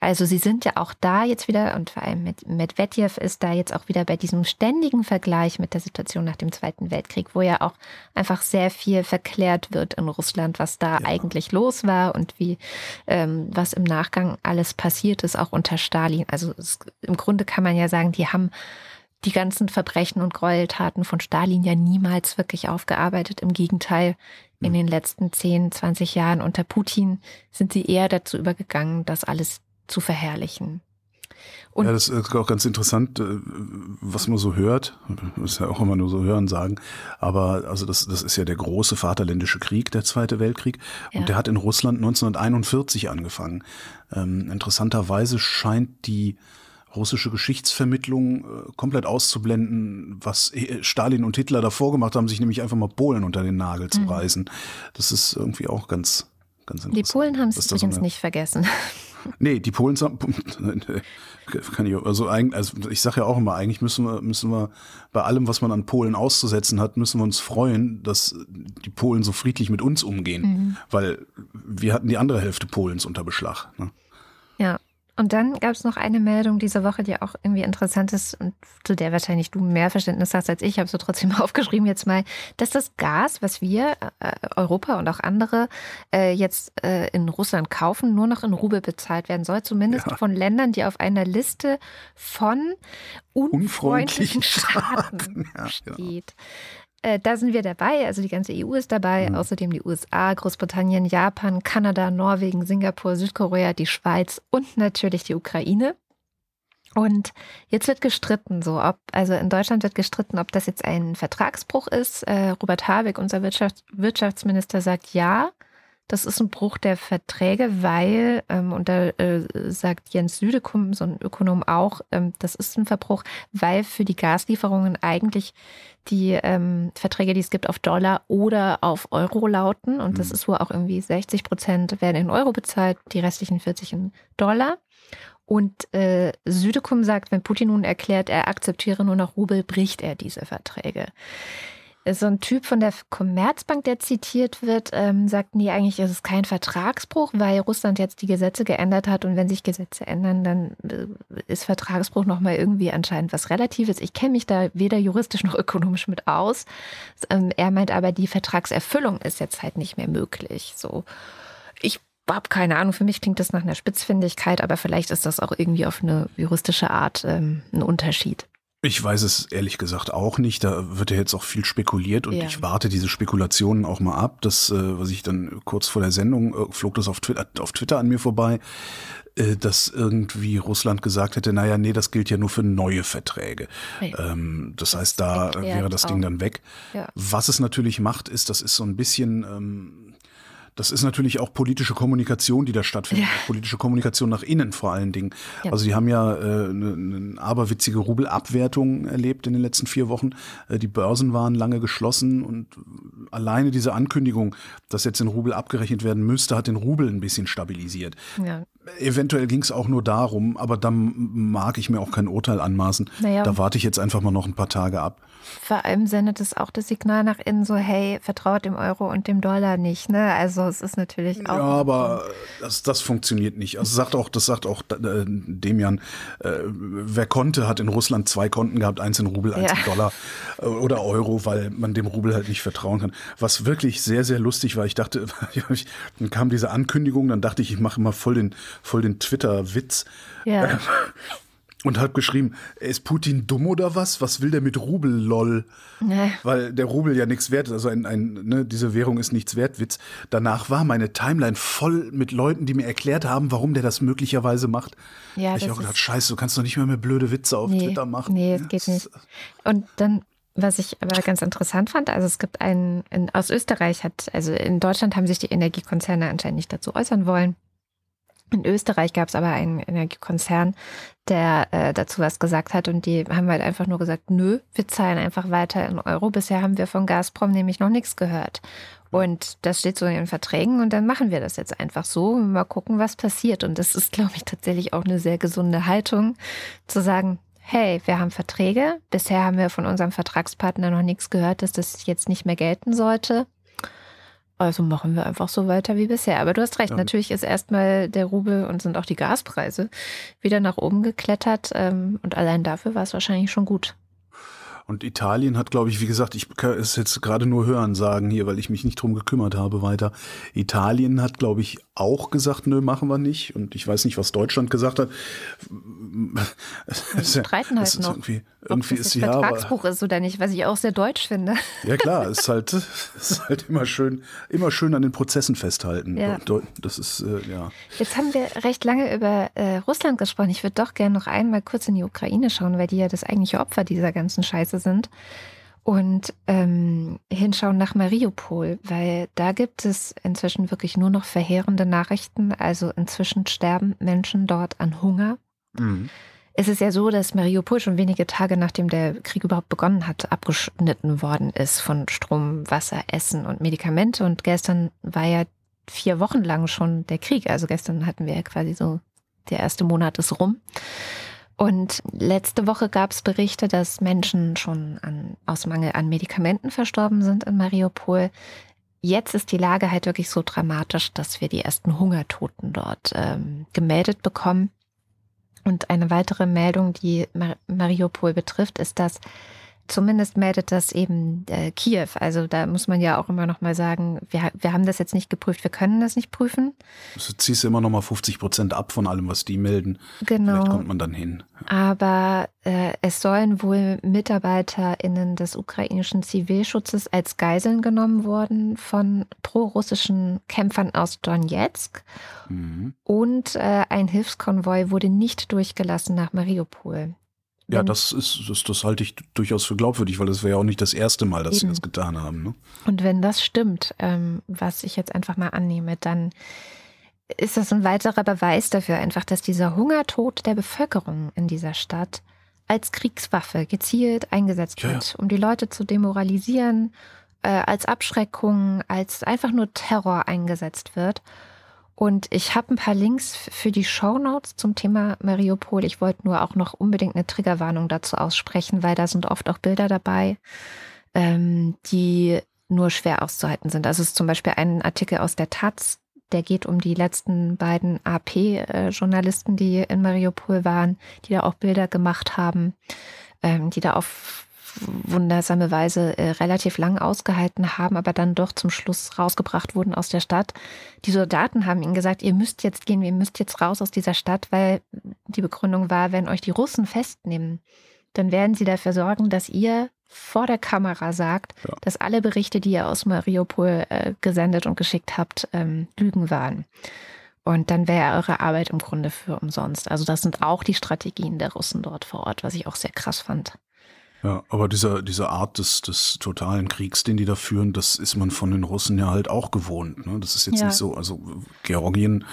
Also sie sind ja auch da jetzt wieder, und vor allem mit Medvedev ist da jetzt auch wieder bei diesem ständigen Vergleich mit der Situation nach dem Zweiten Weltkrieg, wo ja auch einfach sehr viel verklärt wird in Russland, was da ja. eigentlich los war und wie ähm, was im Nachgang alles passiert ist, auch unter Stalin. Also es, im Grunde kann man ja sagen, die haben die ganzen Verbrechen und Gräueltaten von Stalin ja niemals wirklich aufgearbeitet. Im Gegenteil, in hm. den letzten 10, 20 Jahren unter Putin sind sie eher dazu übergegangen, das alles zu verherrlichen.
Und ja, das ist auch ganz interessant, äh, was man so hört. Das ist ja auch immer nur so hören sagen. Aber also das, das ist ja der große Vaterländische Krieg, der Zweite Weltkrieg. Und ja. der hat in Russland 1941 angefangen. Ähm, interessanterweise scheint die russische Geschichtsvermittlung äh, komplett auszublenden, was Stalin und Hitler davor gemacht haben, sich nämlich einfach mal Polen unter den Nagel zu mhm. reißen. Das ist irgendwie auch ganz, ganz interessant.
Die Polen haben es übrigens so nicht vergessen.
Nee, die Polen kann ich also also ich sage ja auch immer, eigentlich müssen wir, müssen wir bei allem, was man an Polen auszusetzen hat, müssen wir uns freuen, dass die Polen so friedlich mit uns umgehen, mhm. weil wir hatten die andere Hälfte Polens unter Beschlag. Ne?
Ja, und dann gab es noch eine Meldung diese Woche, die auch irgendwie interessant ist und zu der wahrscheinlich du mehr Verständnis hast als ich. habe so trotzdem aufgeschrieben jetzt mal, dass das Gas, was wir, äh, Europa und auch andere, äh, jetzt äh, in Russland kaufen, nur noch in Rubel bezahlt werden soll. Zumindest ja. von Ländern, die auf einer Liste von unfreundlichen, unfreundlichen Staaten, Staaten ja, steht. Äh, da sind wir dabei, also die ganze EU ist dabei, mhm. außerdem die USA, Großbritannien, Japan, Kanada, Norwegen, Singapur, Südkorea, die Schweiz und natürlich die Ukraine. Und jetzt wird gestritten, so ob, also in Deutschland wird gestritten, ob das jetzt ein Vertragsbruch ist. Äh, Robert Habeck, unser Wirtschafts Wirtschaftsminister, sagt ja. Das ist ein Bruch der Verträge, weil, ähm, und da äh, sagt Jens Südekum, so ein Ökonom auch, ähm, das ist ein Verbruch, weil für die Gaslieferungen eigentlich die ähm, Verträge, die es gibt, auf Dollar oder auf Euro lauten. Und das mhm. ist wohl auch irgendwie 60 Prozent werden in Euro bezahlt, die restlichen 40 in Dollar. Und äh, Südekum sagt, wenn Putin nun erklärt, er akzeptiere nur noch Rubel, bricht er diese Verträge. So ein Typ von der Commerzbank, der zitiert wird, ähm, sagt, nee, eigentlich ist es kein Vertragsbruch, weil Russland jetzt die Gesetze geändert hat und wenn sich Gesetze ändern, dann äh, ist Vertragsbruch nochmal irgendwie anscheinend was Relatives. Ich kenne mich da weder juristisch noch ökonomisch mit aus. Ähm, er meint aber, die Vertragserfüllung ist jetzt halt nicht mehr möglich. So. Ich habe keine Ahnung, für mich klingt das nach einer Spitzfindigkeit, aber vielleicht ist das auch irgendwie auf eine juristische Art ähm, ein Unterschied.
Ich weiß es ehrlich gesagt auch nicht. Da wird ja jetzt auch viel spekuliert und ja. ich warte diese Spekulationen auch mal ab. Das, äh, was ich dann kurz vor der Sendung äh, flog das auf Twitter, auf Twitter an mir vorbei, äh, dass irgendwie Russland gesagt hätte, naja, nee, das gilt ja nur für neue Verträge. Ähm, das, heißt, da wäre das auch. Ding dann weg. Ja. Was es natürlich macht, ist, das ist so ein bisschen ähm, das ist natürlich auch politische Kommunikation, die da stattfindet. Ja. Politische Kommunikation nach innen vor allen Dingen. Ja. Also die haben ja äh, eine, eine aberwitzige Rubelabwertung erlebt in den letzten vier Wochen. Äh, die Börsen waren lange geschlossen und alleine diese Ankündigung, dass jetzt in Rubel abgerechnet werden müsste, hat den Rubel ein bisschen stabilisiert. Ja. Eventuell ging es auch nur darum, aber da mag ich mir auch kein Urteil anmaßen. Naja. Da warte ich jetzt einfach mal noch ein paar Tage ab.
Vor allem sendet es auch das Signal nach innen so, hey, vertraut dem Euro und dem Dollar nicht. Ne? Also es ist natürlich auch.
Ja, aber das, das funktioniert nicht. Also sagt auch, das sagt auch äh, Demian, äh, wer konnte, hat in Russland zwei Konten gehabt, eins in Rubel, eins ja. in Dollar äh, oder Euro, weil man dem Rubel halt nicht vertrauen kann. Was wirklich sehr, sehr lustig war, ich dachte, dann kam diese Ankündigung, dann dachte ich, ich mache mal voll den, voll den Twitter-Witz. Ja. Und hat geschrieben, ist Putin dumm oder was? Was will der mit Rubel, lol? Nee. Weil der Rubel ja nichts wert ist, also ein, ein, ne, diese Währung ist nichts wert, Witz. Danach war meine Timeline voll mit Leuten, die mir erklärt haben, warum der das möglicherweise macht. Ja, ich auch gedacht, scheiße, du kannst doch nicht mehr mehr blöde Witze auf nee, Twitter machen.
Nee, das geht nicht. Und dann was ich aber ganz interessant fand, also es gibt einen, in, aus Österreich hat, also in Deutschland haben sich die Energiekonzerne anscheinend nicht dazu äußern wollen. In Österreich gab es aber einen Energiekonzern, der äh, dazu was gesagt hat und die haben halt einfach nur gesagt, nö, wir zahlen einfach weiter in Euro. Bisher haben wir von Gazprom nämlich noch nichts gehört. Und das steht so in den Verträgen und dann machen wir das jetzt einfach so und mal gucken, was passiert. Und das ist, glaube ich, tatsächlich auch eine sehr gesunde Haltung, zu sagen, hey, wir haben Verträge. Bisher haben wir von unserem Vertragspartner noch nichts gehört, dass das jetzt nicht mehr gelten sollte. Also machen wir einfach so weiter wie bisher. Aber du hast recht, ja. natürlich ist erstmal der Rubel und sind auch die Gaspreise wieder nach oben geklettert. Ähm, und allein dafür war es wahrscheinlich schon gut.
Und Italien hat, glaube ich, wie gesagt, ich kann es jetzt gerade nur hören sagen hier, weil ich mich nicht drum gekümmert habe weiter. Italien hat, glaube ich, auch gesagt, nö, machen wir nicht. Und ich weiß nicht, was Deutschland gesagt hat.
Wir streiten halt noch.
Irgendwie, irgendwie
ob
ist
das ja. Vertragsbruch ist oder nicht, was ich auch sehr deutsch finde.
Ja klar, es ist halt, ist halt immer schön, immer schön an den Prozessen festhalten. Ja. Das ist äh, ja.
Jetzt haben wir recht lange über äh, Russland gesprochen. Ich würde doch gerne noch einmal kurz in die Ukraine schauen, weil die ja das eigentliche Opfer dieser ganzen Scheiße sind und ähm, hinschauen nach Mariupol, weil da gibt es inzwischen wirklich nur noch verheerende Nachrichten. Also inzwischen sterben Menschen dort an Hunger. Mhm. Es ist ja so, dass Mariupol schon wenige Tage nachdem der Krieg überhaupt begonnen hat, abgeschnitten worden ist von Strom, Wasser, Essen und Medikamente. Und gestern war ja vier Wochen lang schon der Krieg. Also gestern hatten wir ja quasi so, der erste Monat ist rum. Und letzte Woche gab es Berichte, dass Menschen schon an, aus Mangel an Medikamenten verstorben sind in Mariupol. Jetzt ist die Lage halt wirklich so dramatisch, dass wir die ersten Hungertoten dort ähm, gemeldet bekommen. Und eine weitere Meldung, die Mar Mariupol betrifft, ist, dass zumindest meldet das eben äh, Kiew. Also da muss man ja auch immer noch mal sagen, wir, wir haben das jetzt nicht geprüft, wir können das nicht prüfen.
Also ziehst du immer noch mal 50 Prozent ab von allem, was die melden. Genau. Vielleicht kommt man dann hin.
Aber äh, es sollen wohl MitarbeiterInnen des ukrainischen Zivilschutzes als Geiseln genommen worden von prorussischen Kämpfern aus Donetsk. Mhm. Und äh, ein Hilfskonvoi wurde nicht durchgelassen nach Mariupol.
Ja, das ist, das, das halte ich durchaus für glaubwürdig, weil das wäre ja auch nicht das erste Mal, dass Eben. sie das getan haben. Ne?
Und wenn das stimmt, ähm, was ich jetzt einfach mal annehme, dann ist das ein weiterer Beweis dafür einfach, dass dieser Hungertod der Bevölkerung in dieser Stadt als Kriegswaffe gezielt eingesetzt ja, wird, um die Leute zu demoralisieren, äh, als Abschreckung, als einfach nur Terror eingesetzt wird. Und ich habe ein paar Links für die Show Notes zum Thema Mariupol. Ich wollte nur auch noch unbedingt eine Triggerwarnung dazu aussprechen, weil da sind oft auch Bilder dabei, ähm, die nur schwer auszuhalten sind. Also es ist zum Beispiel ein Artikel aus der Taz, der geht um die letzten beiden AP-Journalisten, die in Mariupol waren, die da auch Bilder gemacht haben, ähm, die da auf wundersame Weise äh, relativ lang ausgehalten haben, aber dann doch zum Schluss rausgebracht wurden aus der Stadt. Die Soldaten haben ihnen gesagt, ihr müsst jetzt gehen, ihr müsst jetzt raus aus dieser Stadt, weil die Begründung war, wenn euch die Russen festnehmen, dann werden sie dafür sorgen, dass ihr vor der Kamera sagt, ja. dass alle Berichte, die ihr aus Mariupol äh, gesendet und geschickt habt, ähm, Lügen waren. Und dann wäre eure Arbeit im Grunde für umsonst. Also das sind auch die Strategien der Russen dort vor Ort, was ich auch sehr krass fand.
Ja, aber dieser, diese Art des, des totalen Kriegs, den die da führen, das ist man von den Russen ja halt auch gewohnt. Ne? Das ist jetzt ja. nicht so, also Georgien.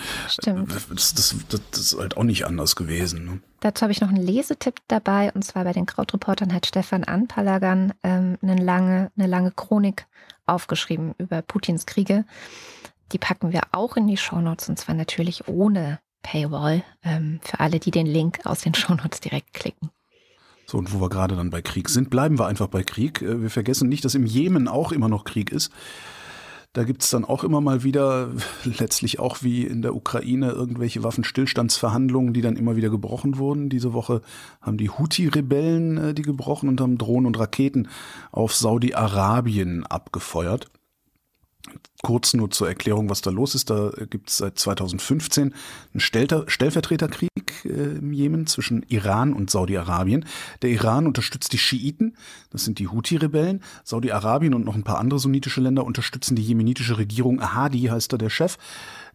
Äh, das, das, das, das ist halt auch nicht anders gewesen. Ne?
Dazu habe ich noch einen Lesetipp dabei, und zwar bei den Krautreportern hat Stefan Anpalagan ähm, eine, lange, eine lange Chronik aufgeschrieben über Putins Kriege. Die packen wir auch in die Shownotes, und zwar natürlich ohne Paywall, ähm, für alle, die den Link aus den Shownotes direkt klicken.
So, und wo wir gerade dann bei Krieg sind, bleiben wir einfach bei Krieg. Äh, wir vergessen nicht, dass im Jemen auch immer noch Krieg ist. Da gibt es dann auch immer mal wieder, letztlich auch wie in der Ukraine, irgendwelche Waffenstillstandsverhandlungen, die dann immer wieder gebrochen wurden. Diese Woche haben die Houthi-Rebellen äh, die gebrochen und haben Drohnen und Raketen auf Saudi-Arabien abgefeuert. Kurz nur zur Erklärung, was da los ist. Da gibt es seit 2015 einen Stellvertreterkrieg äh, im Jemen zwischen Iran und Saudi-Arabien. Der Iran unterstützt die Schiiten, das sind die Houthi-Rebellen. Saudi-Arabien und noch ein paar andere sunnitische Länder unterstützen die jemenitische Regierung. Ahadi heißt da der Chef.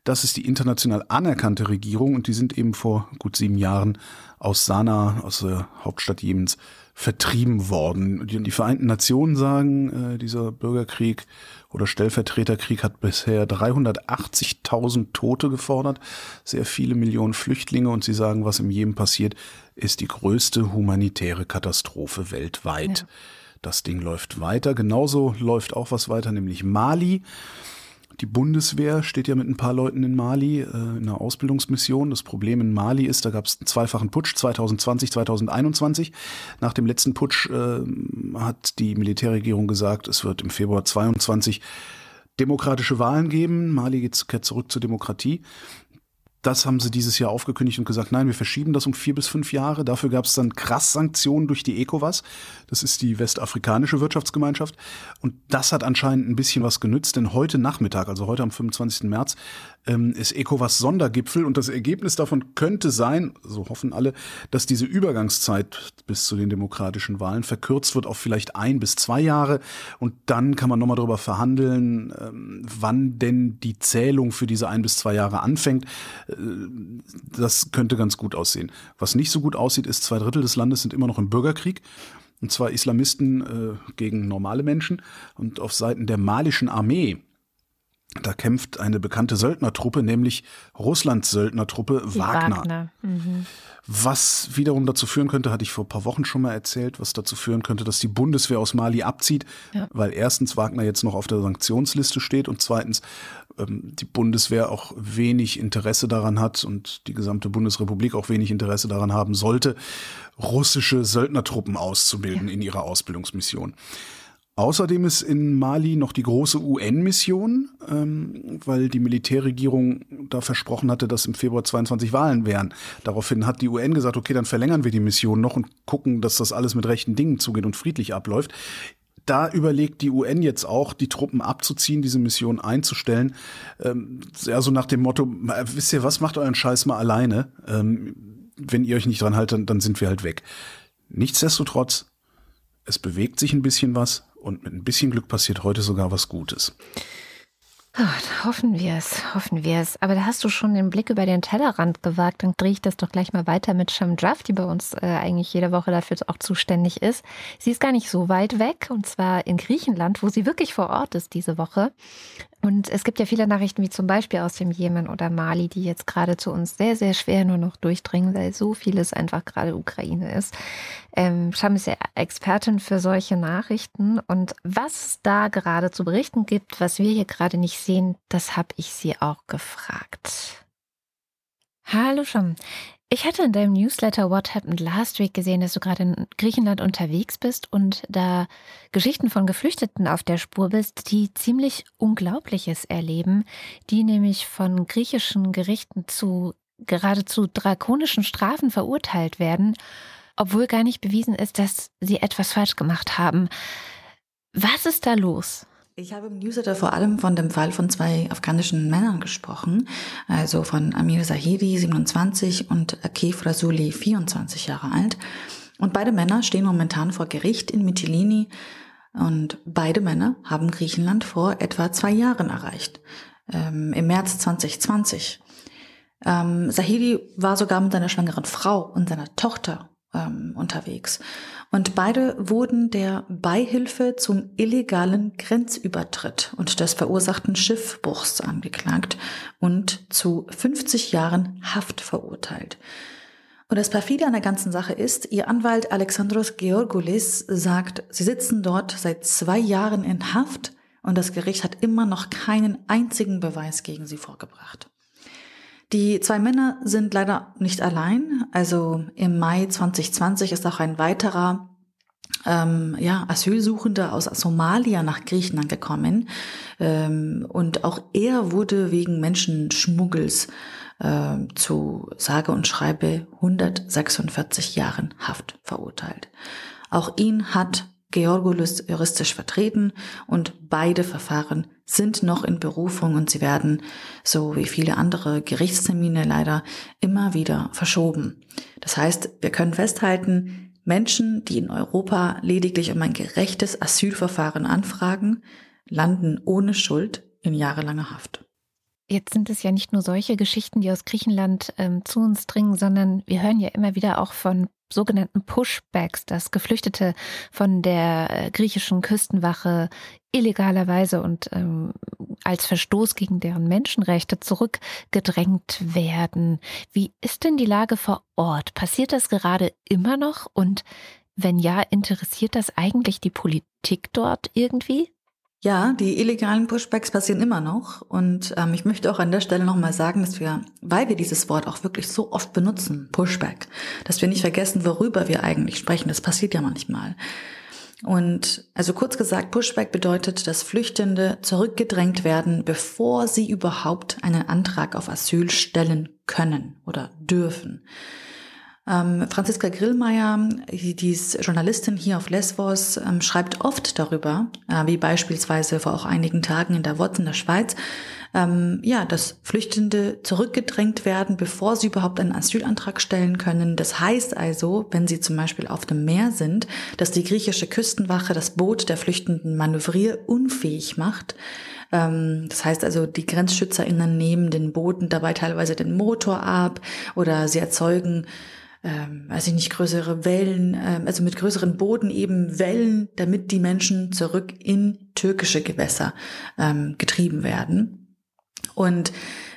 Das ist die international anerkannte Regierung und die sind eben vor gut sieben Jahren aus Sanaa, aus der Hauptstadt Jemens, vertrieben worden. Die, Vereinten Nationen sagen, äh, dieser Bürgerkrieg oder Stellvertreterkrieg hat bisher 380.000 Tote gefordert, sehr viele Millionen Flüchtlinge und sie sagen, was im Jemen passiert, ist die größte humanitäre Katastrophe weltweit. Ja. Das Ding läuft weiter. Genauso läuft auch was weiter, nämlich Mali. Die Bundeswehr steht ja mit ein paar Leuten in Mali äh, in einer Ausbildungsmission. Das Problem in Mali ist, da gab es einen zweifachen Putsch 2020, 2021. Nach dem letzten Putsch äh, hat die Militärregierung gesagt, es wird im Februar 22 demokratische Wahlen geben. Mali geht zurück zur Demokratie. Das haben sie dieses Jahr aufgekündigt und gesagt, nein, wir verschieben das um vier bis fünf Jahre. Dafür gab es dann krass Sanktionen durch die ECOWAS. Das ist die westafrikanische Wirtschaftsgemeinschaft. Und das hat anscheinend ein bisschen was genützt, denn heute Nachmittag, also heute am 25. März, ähm, ist ECOWAS Sondergipfel und das Ergebnis davon könnte sein, so hoffen alle, dass diese Übergangszeit bis zu den demokratischen Wahlen verkürzt wird auf vielleicht ein bis zwei Jahre und dann kann man nochmal darüber verhandeln, ähm, wann denn die Zählung für diese ein bis zwei Jahre anfängt. Äh, das könnte ganz gut aussehen. Was nicht so gut aussieht, ist, zwei Drittel des Landes sind immer noch im Bürgerkrieg. Und zwar Islamisten äh, gegen normale Menschen. Und auf Seiten der malischen Armee da kämpft eine bekannte Söldnertruppe, nämlich Russlands Söldnertruppe Wagner. Wagner. Mhm. Was wiederum dazu führen könnte, hatte ich vor ein paar Wochen schon mal erzählt, was dazu führen könnte, dass die Bundeswehr aus Mali abzieht, ja. weil erstens Wagner jetzt noch auf der Sanktionsliste steht und zweitens ähm, die Bundeswehr auch wenig Interesse daran hat und die gesamte Bundesrepublik auch wenig Interesse daran haben sollte, russische Söldnertruppen auszubilden ja. in ihrer Ausbildungsmission. Außerdem ist in Mali noch die große UN-Mission, ähm, weil die Militärregierung da versprochen hatte, dass im Februar 22 Wahlen wären. Daraufhin hat die UN gesagt, okay, dann verlängern wir die Mission noch und gucken, dass das alles mit rechten Dingen zugeht und friedlich abläuft. Da überlegt die UN jetzt auch, die Truppen abzuziehen, diese Mission einzustellen. Ähm, ja, so nach dem Motto, wisst ihr was, macht euren Scheiß mal alleine. Ähm, wenn ihr euch nicht dran haltet, dann sind wir halt weg. Nichtsdestotrotz, es bewegt sich ein bisschen was und mit ein bisschen Glück passiert heute sogar was Gutes.
Oh, hoffen wir es, hoffen wir es. Aber da hast du schon den Blick über den Tellerrand gewagt. Dann drehe ich das doch gleich mal weiter mit Sham Jaff, die bei uns äh, eigentlich jede Woche dafür auch zuständig ist. Sie ist gar nicht so weit weg und zwar in Griechenland, wo sie wirklich vor Ort ist diese Woche. Und es gibt ja viele Nachrichten, wie zum Beispiel aus dem Jemen oder Mali, die jetzt gerade zu uns sehr, sehr schwer nur noch durchdringen, weil so vieles einfach gerade Ukraine ist. Ähm, Sham ist ja Expertin für solche Nachrichten. Und was da gerade zu berichten gibt, was wir hier gerade nicht sehen, das habe ich sie auch gefragt. Hallo Sham. Ich hatte in deinem Newsletter What Happened Last Week gesehen, dass du gerade in Griechenland unterwegs bist und da Geschichten von Geflüchteten auf der Spur bist, die ziemlich Unglaubliches erleben, die nämlich von griechischen Gerichten zu geradezu drakonischen Strafen verurteilt werden, obwohl gar nicht bewiesen ist, dass sie etwas falsch gemacht haben. Was ist da los?
Ich habe im Newsletter vor allem von dem Fall von zwei afghanischen Männern gesprochen, also von Amir Zahidi, 27, und Akif Rasuli, 24 Jahre alt. Und beide Männer stehen momentan vor Gericht in Mytilini und beide Männer haben Griechenland vor etwa zwei Jahren erreicht, ähm, im März 2020. Ähm, Zahidi war sogar mit seiner schwangeren Frau und seiner Tochter ähm, unterwegs. Und beide wurden der Beihilfe zum illegalen Grenzübertritt und des verursachten Schiffbruchs angeklagt und zu 50 Jahren Haft verurteilt. Und das perfide an der ganzen Sache ist, ihr Anwalt Alexandros Georgoulis sagt, sie sitzen dort seit zwei Jahren in Haft und das Gericht hat immer noch keinen einzigen Beweis gegen sie vorgebracht. Die zwei Männer sind leider nicht allein. Also im Mai 2020 ist auch ein weiterer ähm, ja, Asylsuchender aus Somalia nach Griechenland gekommen. Ähm, und auch er wurde wegen Menschenschmuggels äh, zu sage und schreibe 146 Jahren Haft verurteilt. Auch ihn hat Georgoulis juristisch vertreten und beide Verfahren sind noch in Berufung und sie werden, so wie viele andere Gerichtstermine leider, immer wieder verschoben. Das heißt, wir können festhalten, Menschen, die in Europa lediglich um ein gerechtes Asylverfahren anfragen, landen ohne Schuld in jahrelanger Haft.
Jetzt sind es ja nicht nur solche Geschichten, die aus Griechenland ähm, zu uns dringen, sondern wir hören ja immer wieder auch von sogenannten Pushbacks, dass Geflüchtete von der äh, griechischen Küstenwache illegalerweise und ähm, als Verstoß gegen deren Menschenrechte zurückgedrängt werden. Wie ist denn die Lage vor Ort? Passiert das gerade immer noch? Und wenn ja, interessiert das eigentlich die Politik dort irgendwie?
Ja, die illegalen Pushbacks passieren immer noch. Und ähm, ich möchte auch an der Stelle nochmal sagen, dass wir, weil wir dieses Wort auch wirklich so oft benutzen, Pushback, dass wir nicht vergessen, worüber wir eigentlich sprechen. Das passiert ja manchmal. Und also kurz gesagt, Pushback bedeutet, dass Flüchtende zurückgedrängt werden, bevor sie überhaupt einen Antrag auf Asyl stellen können oder dürfen. Ähm, Franziska Grillmeier, die ist Journalistin hier auf Lesbos, ähm, schreibt oft darüber, äh, wie beispielsweise vor auch einigen Tagen in der Wotz in der Schweiz, ähm, ja, dass Flüchtende zurückgedrängt werden, bevor sie überhaupt einen Asylantrag stellen können. Das heißt also, wenn sie zum Beispiel auf dem Meer sind, dass die griechische Küstenwache das Boot der Flüchtenden manövrierunfähig macht. Ähm, das heißt also, die GrenzschützerInnen nehmen den Booten dabei teilweise den Motor ab oder sie erzeugen ähm, weiß ich nicht, größere Wellen, ähm, also mit größeren Booten eben Wellen, damit die Menschen zurück in türkische Gewässer ähm, getrieben werden. Und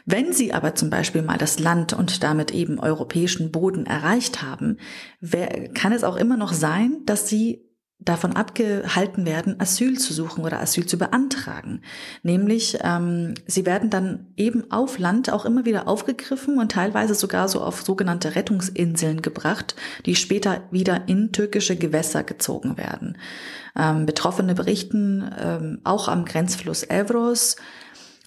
wenn sie aber zum Beispiel mal das Land und damit eben europäischen Boden erreicht haben, kann es auch immer noch sein, dass sie davon abgehalten werden, Asyl zu suchen oder Asyl zu beantragen. Nämlich, ähm, sie werden dann eben auf Land auch immer wieder aufgegriffen und teilweise sogar so auf sogenannte Rettungsinseln gebracht, die später wieder in türkische Gewässer gezogen werden. Ähm, Betroffene berichten ähm, auch am Grenzfluss Evros,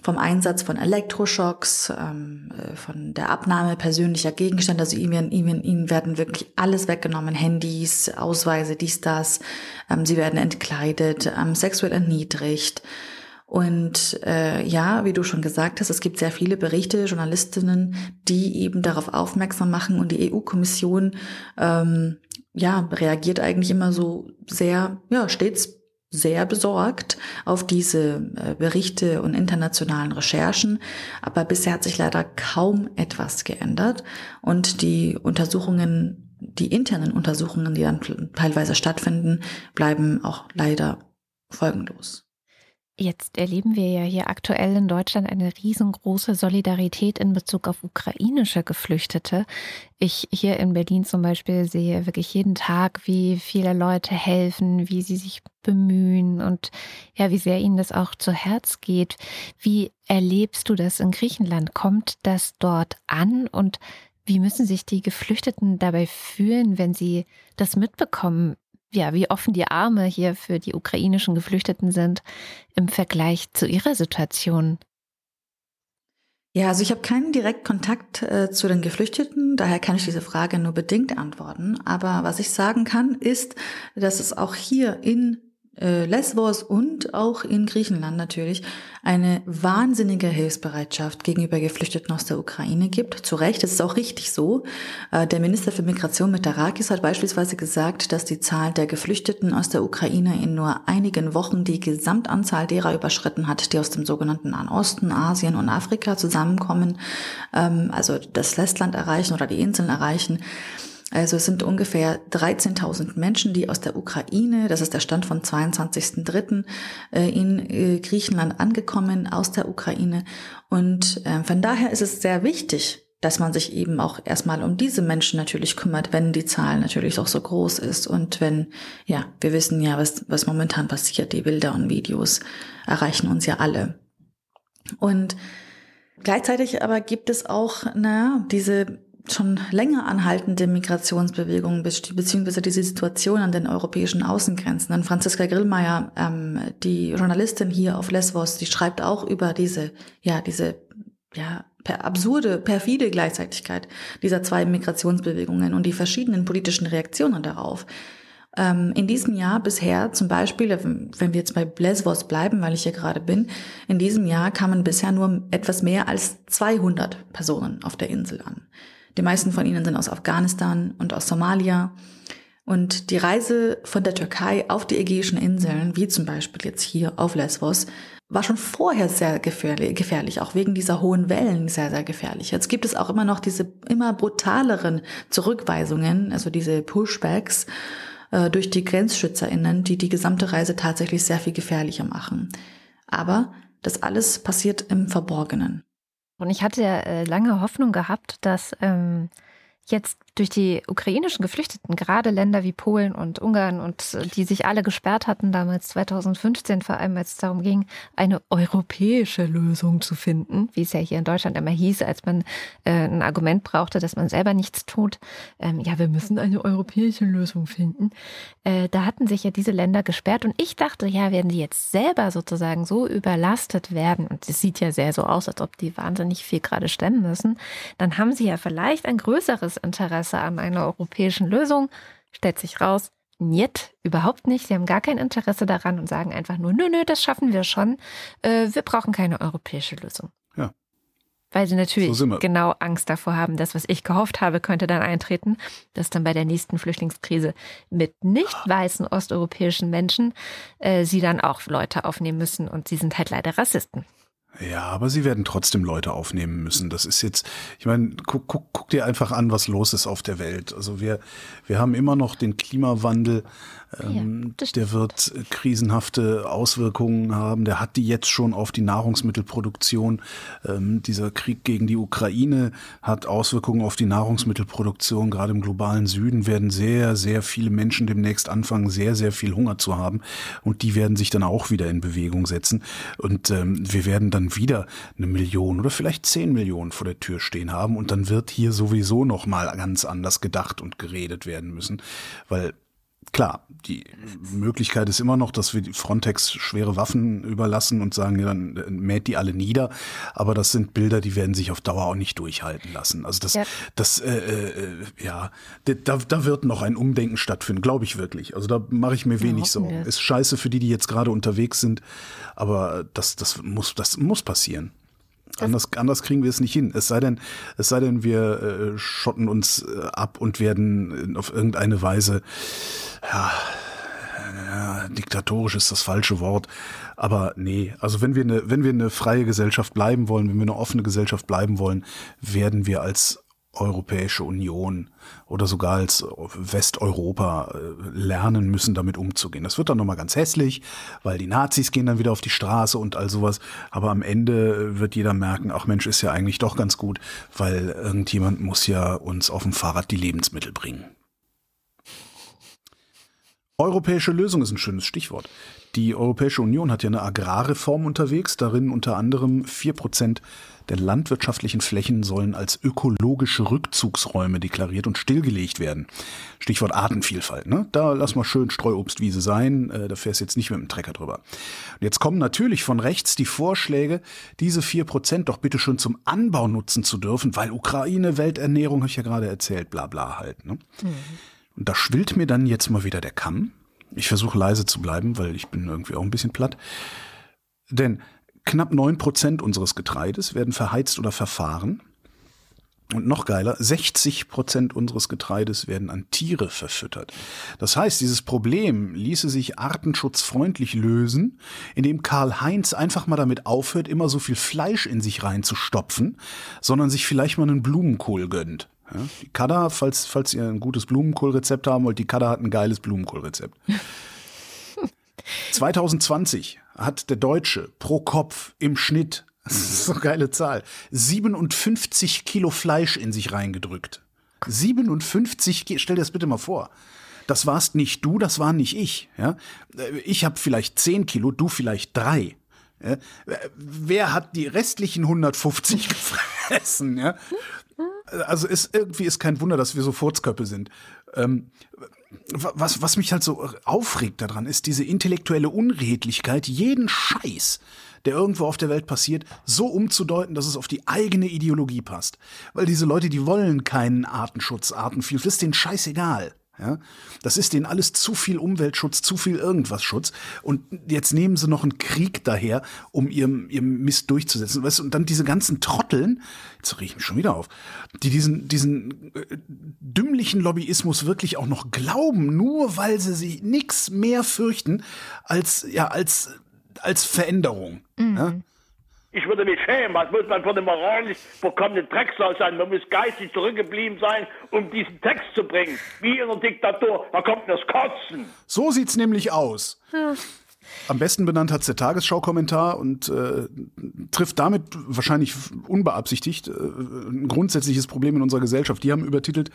vom Einsatz von Elektroschocks, ähm, äh, von der Abnahme persönlicher Gegenstände. Also ihnen, ihnen, ihnen werden wirklich alles weggenommen, Handys, Ausweise, dies, das. Ähm, sie werden entkleidet, ähm, sexuell erniedrigt. Und äh, ja, wie du schon gesagt hast, es gibt sehr viele Berichte, Journalistinnen, die eben darauf aufmerksam machen und die EU-Kommission ähm, ja reagiert eigentlich immer so sehr, ja stets sehr besorgt auf diese äh, Berichte und internationalen Recherchen, aber bisher hat sich leider kaum etwas geändert und die Untersuchungen, die internen Untersuchungen, die dann teilweise stattfinden, bleiben auch leider folgenlos.
Jetzt erleben wir ja hier aktuell in Deutschland eine riesengroße Solidarität in Bezug auf ukrainische Geflüchtete. Ich hier in Berlin zum Beispiel sehe wirklich jeden Tag, wie viele Leute helfen, wie sie sich bemühen und ja, wie sehr ihnen das auch zu Herz geht. Wie erlebst du das in Griechenland? Kommt das dort an und Wie müssen sich die Geflüchteten dabei fühlen, wenn sie das mitbekommen, ja, wie offen die Arme hier für die ukrainischen Geflüchteten sind im Vergleich zu ihrer Situation?
Ja, also ich habe keinen Direktkontakt äh, zu den Geflüchteten, daher kann ich diese Frage nur bedingt antworten. Aber was ich sagen kann, ist, dass es auch hier in äh, Lesbos und auch in Griechenland natürlich eine wahnsinnige Hilfsbereitschaft gegenüber Geflüchteten aus der Ukraine gibt. Zu Recht, es ist auch richtig so. Äh, der Minister für Migration Metarakis hat beispielsweise gesagt, dass die Zahl der Geflüchteten aus der Ukraine in nur einigen Wochen die Gesamtanzahl derer überschritten hat, die aus dem sogenannten Nahen Osten, Asien und Afrika zusammenkommen, ähm, also das Festland erreichen oder die Inseln erreichen. Also es sind ungefähr 13.000 Menschen, die aus der Ukraine, das ist der Stand vom 22.03., äh, in äh, Griechenland angekommen, aus der Ukraine. Und äh, von daher ist es sehr wichtig, dass man sich eben auch erstmal um diese Menschen natürlich kümmert, wenn die Zahl natürlich auch so groß ist und wenn, ja, wir wissen ja, was, was momentan passiert, die Bilder und Videos erreichen uns ja alle. Und gleichzeitig aber gibt es auch, na, diese schon länger anhaltende Migrationsbewegungen beziehungsweise diese Situation an den europäischen Außengrenzen. Und Franziska Grillmeier, ähm, die Journalistin hier auf Lesbos, die schreibt auch über diese, ja, diese, ja, per absurde, perfide Gleichzeitigkeit dieser zwei Migrationsbewegungen und die verschiedenen politischen Reaktionen darauf. Ähm, in diesem Jahr bisher zum Beispiel, wenn wir jetzt bei Lesbos bleiben, weil ich hier gerade bin, in diesem Jahr kamen bisher nur etwas mehr als 200 Personen auf der Insel an. Die meisten von ihnen sind aus Afghanistan und aus Somalia. Und die Reise von der Türkei auf die Ägäischen Inseln, wie zum Beispiel jetzt hier auf Lesbos, war schon vorher sehr gefährlich, auch wegen dieser hohen Wellen sehr, sehr gefährlich. Jetzt gibt es auch immer noch diese immer brutaleren Zurückweisungen, also diese Pushbacks äh, durch die GrenzschützerInnen, die die gesamte Reise tatsächlich sehr viel gefährlicher machen. Aber das alles passiert im Verborgenen.
Und ich hatte ja äh, lange Hoffnung gehabt, dass ähm, jetzt durch die ukrainischen Geflüchteten, gerade Länder wie Polen und Ungarn und äh, die sich alle gesperrt hatten, damals 2015, vor allem als es darum ging, eine europäische Lösung zu finden, wie es ja hier in Deutschland immer hieß, als man äh, ein Argument brauchte, dass man selber nichts tut. Ähm, ja, wir müssen eine europäische Lösung finden. Äh, da hatten sich ja diese Länder gesperrt und ich dachte, ja, werden die jetzt selber sozusagen so überlastet werden, und es sieht ja sehr so aus, als ob die wahnsinnig viel gerade stemmen müssen, dann haben sie ja vielleicht ein größeres Interesse Interesse an einer europäischen Lösung. Stellt sich raus, Niet, überhaupt nicht. Sie haben gar kein Interesse daran und sagen einfach nur, nö, nö, das schaffen wir schon. Äh, wir brauchen keine europäische Lösung.
Ja.
Weil sie natürlich so genau Angst davor haben, das, was ich gehofft habe, könnte dann eintreten, dass dann bei der nächsten Flüchtlingskrise mit nicht weißen osteuropäischen Menschen äh, sie dann auch Leute aufnehmen müssen und sie sind halt leider Rassisten.
Ja, aber sie werden trotzdem Leute aufnehmen müssen. Das ist jetzt, ich meine, guck, guck, guck dir einfach an, was los ist auf der Welt. Also wir, wir haben immer noch den Klimawandel, ähm, ja, der wird äh, krisenhafte Auswirkungen haben. Der hat die jetzt schon auf die Nahrungsmittelproduktion. Ähm, dieser Krieg gegen die Ukraine hat Auswirkungen auf die Nahrungsmittelproduktion. Gerade im globalen Süden werden sehr, sehr viele Menschen demnächst anfangen, sehr, sehr viel Hunger zu haben. Und die werden sich dann auch wieder in Bewegung setzen. Und ähm, wir werden dann wieder eine Million oder vielleicht zehn Millionen vor der Tür stehen haben. Und dann wird hier sowieso noch mal ganz anders gedacht und geredet werden müssen. Weil Klar, die Möglichkeit ist immer noch, dass wir die Frontex schwere Waffen überlassen und sagen, ja, dann äh, mäht die alle nieder. Aber das sind Bilder, die werden sich auf Dauer auch nicht durchhalten lassen. Also das, ja. das, äh, äh, ja, da, da wird noch ein Umdenken stattfinden, glaube ich wirklich. Also da mache ich mir wenig ja, Sorgen. Ist scheiße für die, die jetzt gerade unterwegs sind, aber das, das muss, das muss passieren. Anders, anders kriegen wir es nicht hin. Es sei denn, es sei denn, wir äh, schotten uns äh, ab und werden auf irgendeine Weise, ja, ja, diktatorisch ist das falsche Wort. Aber nee, also wenn wir eine, wenn wir eine freie Gesellschaft bleiben wollen, wenn wir eine offene Gesellschaft bleiben wollen, werden wir als Europäische Union oder sogar als Westeuropa äh, lernen müssen, damit umzugehen. Das wird dann nochmal ganz hässlich, weil die Nazis gehen dann wieder auf die Straße und all sowas. Aber am Ende wird jeder merken, ach Mensch, ist ja eigentlich doch ganz gut, weil irgendjemand muss ja uns auf dem Fahrrad die Lebensmittel bringen. Europäische Lösung ist ein schönes Stichwort. Die Europäische Union hat ja eine Agrarreform unterwegs, darin unter anderem vier Prozent der landwirtschaftlichen Flächen sollen als ökologische Rückzugsräume deklariert und stillgelegt werden. Stichwort Artenvielfalt. Ne? Da lass mal schön Streuobstwiese sein, äh, da fährst jetzt nicht mit dem Trecker drüber. Und jetzt kommen natürlich von rechts die Vorschläge, diese vier Prozent doch bitte schön zum Anbau nutzen zu dürfen, weil Ukraine, Welternährung, habe ich ja gerade erzählt, bla bla halt. Ne? Mhm. Und da schwillt mir dann jetzt mal wieder der Kamm. Ich versuche leise zu bleiben, weil ich bin irgendwie auch ein bisschen platt. Denn knapp neun Prozent unseres Getreides werden verheizt oder verfahren. Und noch geiler, 60 Prozent unseres Getreides werden an Tiere verfüttert. Das heißt, dieses Problem ließe sich artenschutzfreundlich lösen, indem Karl Heinz einfach mal damit aufhört, immer so viel Fleisch in sich reinzustopfen, sondern sich vielleicht mal einen Blumenkohl gönnt. Ja, die Kada, falls, falls ihr ein gutes Blumenkohlrezept haben wollt, die Kada hat ein geiles Blumenkohlrezept. 2020 hat der Deutsche pro Kopf im Schnitt, das ist so eine geile Zahl, 57 Kilo Fleisch in sich reingedrückt. 57, stell dir das bitte mal vor. Das warst nicht du, das war nicht ich. Ja? Ich habe vielleicht 10 Kilo, du vielleicht drei. Ja? Wer hat die restlichen 150 gefressen? Ja? Also ist irgendwie ist kein Wunder, dass wir so Furzköppe sind. Ähm, was, was mich halt so aufregt daran, ist diese intellektuelle Unredlichkeit, jeden Scheiß, der irgendwo auf der Welt passiert, so umzudeuten, dass es auf die eigene Ideologie passt. Weil diese Leute, die wollen keinen Artenschutz, Artenvielfalt, ist denen scheißegal. Ja, das ist denen alles zu viel Umweltschutz, zu viel irgendwas Schutz. Und jetzt nehmen sie noch einen Krieg daher, um ihrem, ihrem Mist durchzusetzen. Weißt und dann diese ganzen Trotteln, jetzt rieche ich mich schon wieder auf, die diesen, diesen äh, dümmlichen Lobbyismus wirklich auch noch glauben, nur weil sie sich nichts mehr fürchten als, ja, als, als Veränderung. Mhm. Ja?
Ich würde mich schämen. Was muss man für eine moralisch bekommene Drecksau sein? Man muss geistig zurückgeblieben sein, um diesen Text zu bringen. Wie in der Diktatur. Da kommt das Kotzen.
So sieht's nämlich aus. Ja. Am besten benannt hat's der Tagesschau-Kommentar und äh, trifft damit wahrscheinlich unbeabsichtigt äh, ein grundsätzliches Problem in unserer Gesellschaft. Die haben übertitelt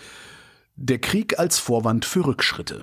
Der Krieg als Vorwand für Rückschritte.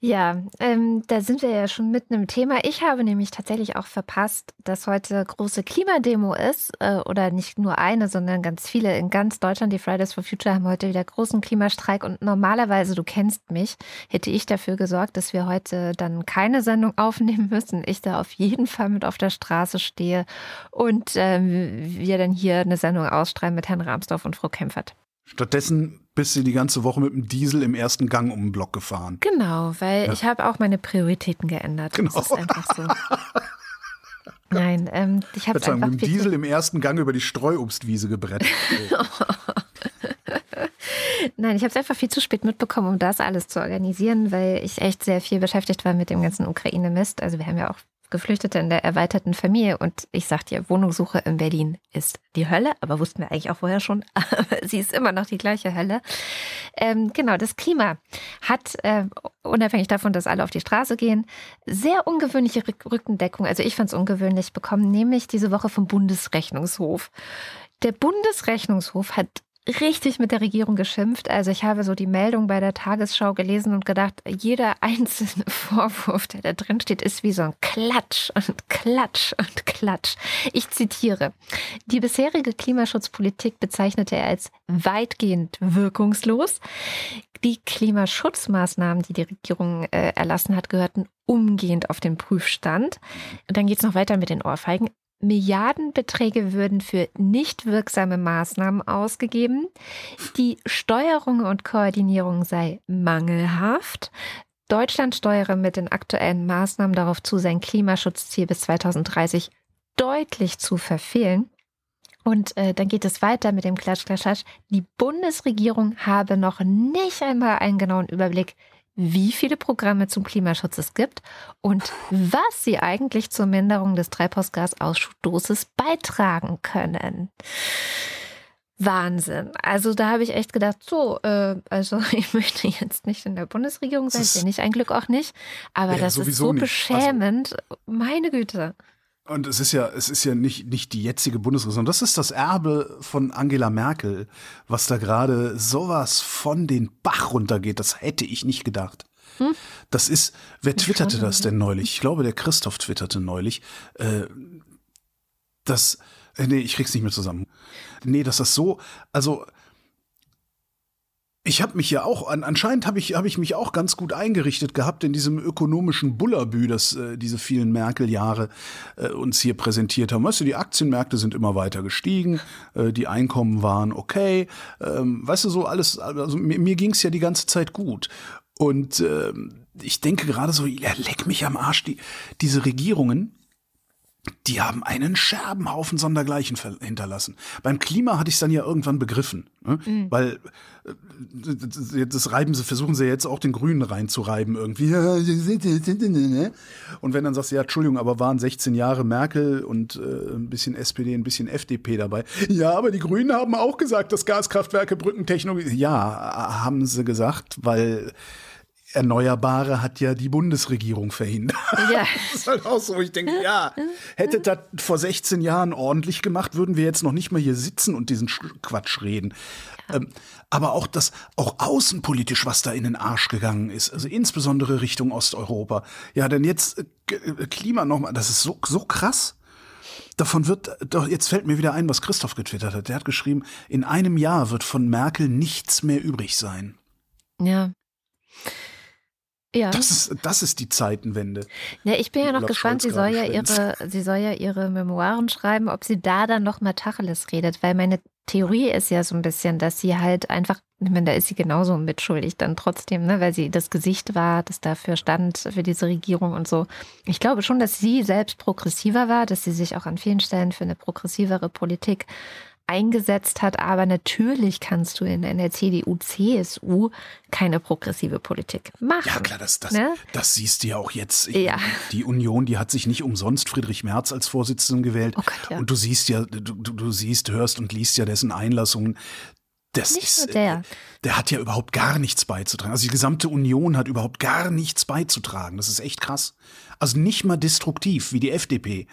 Ja, ähm, da sind wir ja schon mitten im Thema. Ich habe nämlich tatsächlich auch verpasst, dass heute große Klimademo ist äh, oder nicht nur eine, sondern ganz viele in ganz Deutschland. Die Fridays for Future haben heute wieder großen Klimastreik und normalerweise, du kennst mich, hätte ich dafür gesorgt, dass wir heute dann keine Sendung aufnehmen müssen. Ich da auf jeden Fall mit auf der Straße stehe und ähm, wir dann hier eine Sendung ausstrahlen mit Herrn Rahmsdorf und Frau Kempfert.
Stattdessen bist du die ganze Woche mit dem Diesel im ersten Gang um den Block gefahren.
Genau, weil ja. ich habe auch meine Prioritäten geändert. Genau. Das ist einfach so. Nein, ähm, ich habe einfach
mit dem Diesel im ersten Gang über die Streuobstwiese gebrettet.
Nein, ich habe es einfach viel zu spät mitbekommen, um das alles zu organisieren, weil ich echt sehr viel beschäftigt war mit dem ganzen Ukraine-Mist. Also wir haben ja auch Geflüchtete in der erweiterten Familie. Und ich sag dir, Wohnungssuche in Berlin ist die Hölle, aber wussten wir eigentlich auch vorher schon. Aber sie ist immer noch die gleiche Hölle. Ähm, genau, das Klima hat, äh, unabhängig davon, dass alle auf die Straße gehen, sehr ungewöhnliche Rückendeckung. Also ich fand es ungewöhnlich bekommen, nämlich diese Woche vom Bundesrechnungshof. Der Bundesrechnungshof hat richtig mit der Regierung geschimpft. Also ich habe so die Meldung bei der Tagesschau gelesen und gedacht, jeder einzelne Vorwurf, der da drin steht, ist wie so ein Klatsch und Klatsch und Klatsch. Ich zitiere. Die bisherige Klimaschutzpolitik bezeichnete er als weitgehend wirkungslos. Die Klimaschutzmaßnahmen, die die Regierung äh, erlassen hat, gehörten umgehend auf den Prüfstand. Und dann geht es noch weiter mit den Ohrfeigen. Milliardenbeträge würden für nicht wirksame Maßnahmen ausgegeben. Die Steuerung und Koordinierung sei mangelhaft. Deutschland steuere mit den aktuellen Maßnahmen darauf zu, sein Klimaschutzziel bis 2030 deutlich zu verfehlen. Und äh, dann geht es weiter mit dem Klatsch, Klatsch, Klatsch. Die Bundesregierung habe noch nicht einmal einen genauen Überblick, wie viele Programme zum Klimaschutz es gibt und was sie eigentlich zur Minderung des Treibhausgasausstoßes beitragen können. Wahnsinn. Also da habe ich echt gedacht, so, äh, also ich möchte jetzt nicht in der Bundesregierung sein, bin ich ein Glück auch nicht, aber ja, das ist so nicht. beschämend. Also, meine Güte.
Und es ist ja, es ist ja nicht, nicht die jetzige Bundesregierung, das ist das Erbe von Angela Merkel, was da gerade sowas von den Bach runtergeht. Das hätte ich nicht gedacht. Hm. Das ist, wer twitterte das denn neulich? Ich glaube, der Christoph twitterte neulich, äh, dass, äh, nee, ich krieg's nicht mehr zusammen. Nee, dass das so, also ich habe mich ja auch, an, anscheinend habe ich, hab ich mich auch ganz gut eingerichtet gehabt in diesem ökonomischen Bullabü, das äh, diese vielen Merkel-Jahre äh, uns hier präsentiert haben. Weißt du, die Aktienmärkte sind immer weiter gestiegen, äh, die Einkommen waren okay. Ähm, weißt du, so alles, also mir, mir ging es ja die ganze Zeit gut. Und äh, ich denke gerade so, ja, leck mich am Arsch, die, diese Regierungen, die haben einen Scherbenhaufen sondergleichen hinterlassen. Beim Klima hatte ich es dann ja irgendwann begriffen, ne? mhm. weil äh, das reiben sie, versuchen sie jetzt auch den Grünen reinzureiben irgendwie. Und wenn dann sagst du, ja, Entschuldigung, aber waren 16 Jahre Merkel und äh, ein bisschen SPD, ein bisschen FDP dabei. Ja, aber die Grünen haben auch gesagt, dass Gaskraftwerke Brückentechnologie. Ja, haben sie gesagt, weil Erneuerbare hat ja die Bundesregierung verhindert. Ja. Das ist halt auch so. Ich denke, ja, hätte das vor 16 Jahren ordentlich gemacht, würden wir jetzt noch nicht mal hier sitzen und diesen Quatsch reden. Ja. Ähm, aber auch das, auch außenpolitisch, was da in den Arsch gegangen ist, also insbesondere Richtung Osteuropa. Ja, denn jetzt äh, Klima nochmal, das ist so, so krass. Davon wird, doch, jetzt fällt mir wieder ein, was Christoph getwittert hat. Der hat geschrieben, in einem Jahr wird von Merkel nichts mehr übrig sein.
Ja.
Ja. Das ist, das ist die Zeitenwende.
Ja, ich bin ja noch gespannt. Sie soll ja, ihre, sie soll ja ihre Memoiren schreiben, ob sie da dann noch mal Tacheles redet, weil meine Theorie ist ja so ein bisschen, dass sie halt einfach, ich meine, da ist sie genauso mitschuldig dann trotzdem, ne, weil sie das Gesicht war, das dafür stand, für diese Regierung und so. Ich glaube schon, dass sie selbst progressiver war, dass sie sich auch an vielen Stellen für eine progressivere Politik eingesetzt hat. Aber natürlich kannst du in einer CDU, CSU keine progressive Politik machen.
Ja, klar, das, das, ne? das siehst du ja auch jetzt. Ja. Die Union, die hat sich nicht umsonst Friedrich Merz als Vorsitzenden gewählt. Oh Gott, ja. Und du siehst ja, du, du siehst, hörst und liest ja dessen Einlassungen. Das nicht ist, der. der hat ja überhaupt gar nichts beizutragen. Also die gesamte Union hat überhaupt gar nichts beizutragen. Das ist echt krass. Also nicht mal destruktiv wie die FDP.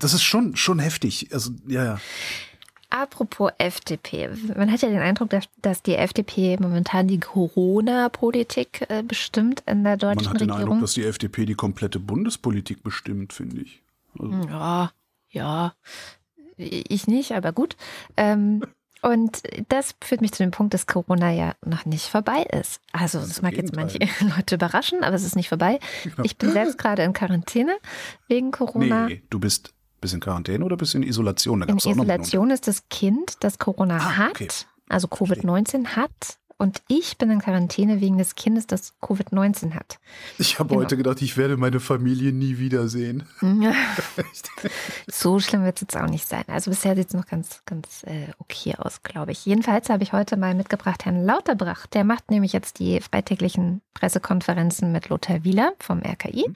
Das ist schon, schon heftig. Also, ja, ja.
Apropos FDP. Man hat ja den Eindruck, dass, dass die FDP momentan die Corona-Politik äh, bestimmt in der deutschen Regierung. Man hat den Regierung. Eindruck,
dass die FDP die komplette Bundespolitik bestimmt, finde ich.
Also. Ja, ja. Ich nicht, aber gut. Ähm, und das führt mich zu dem Punkt, dass Corona ja noch nicht vorbei ist. Also, das, das mag jetzt manche Leute überraschen, aber es ist nicht vorbei. Ich bin selbst gerade in Quarantäne wegen Corona.
Nee, du bist bist in Quarantäne oder bist in Isolation?
in Isolation ist das Kind, das Corona ah, hat, okay. also Covid-19 hat und ich bin in Quarantäne wegen des Kindes, das Covid-19 hat.
Ich habe genau. heute gedacht, ich werde meine Familie nie wiedersehen.
so schlimm wird es jetzt auch nicht sein. Also bisher sieht es noch ganz, ganz äh, okay aus, glaube ich. Jedenfalls habe ich heute mal mitgebracht Herrn Lauterbrach. Der macht nämlich jetzt die freitäglichen Pressekonferenzen mit Lothar Wieler vom RKI. Mhm.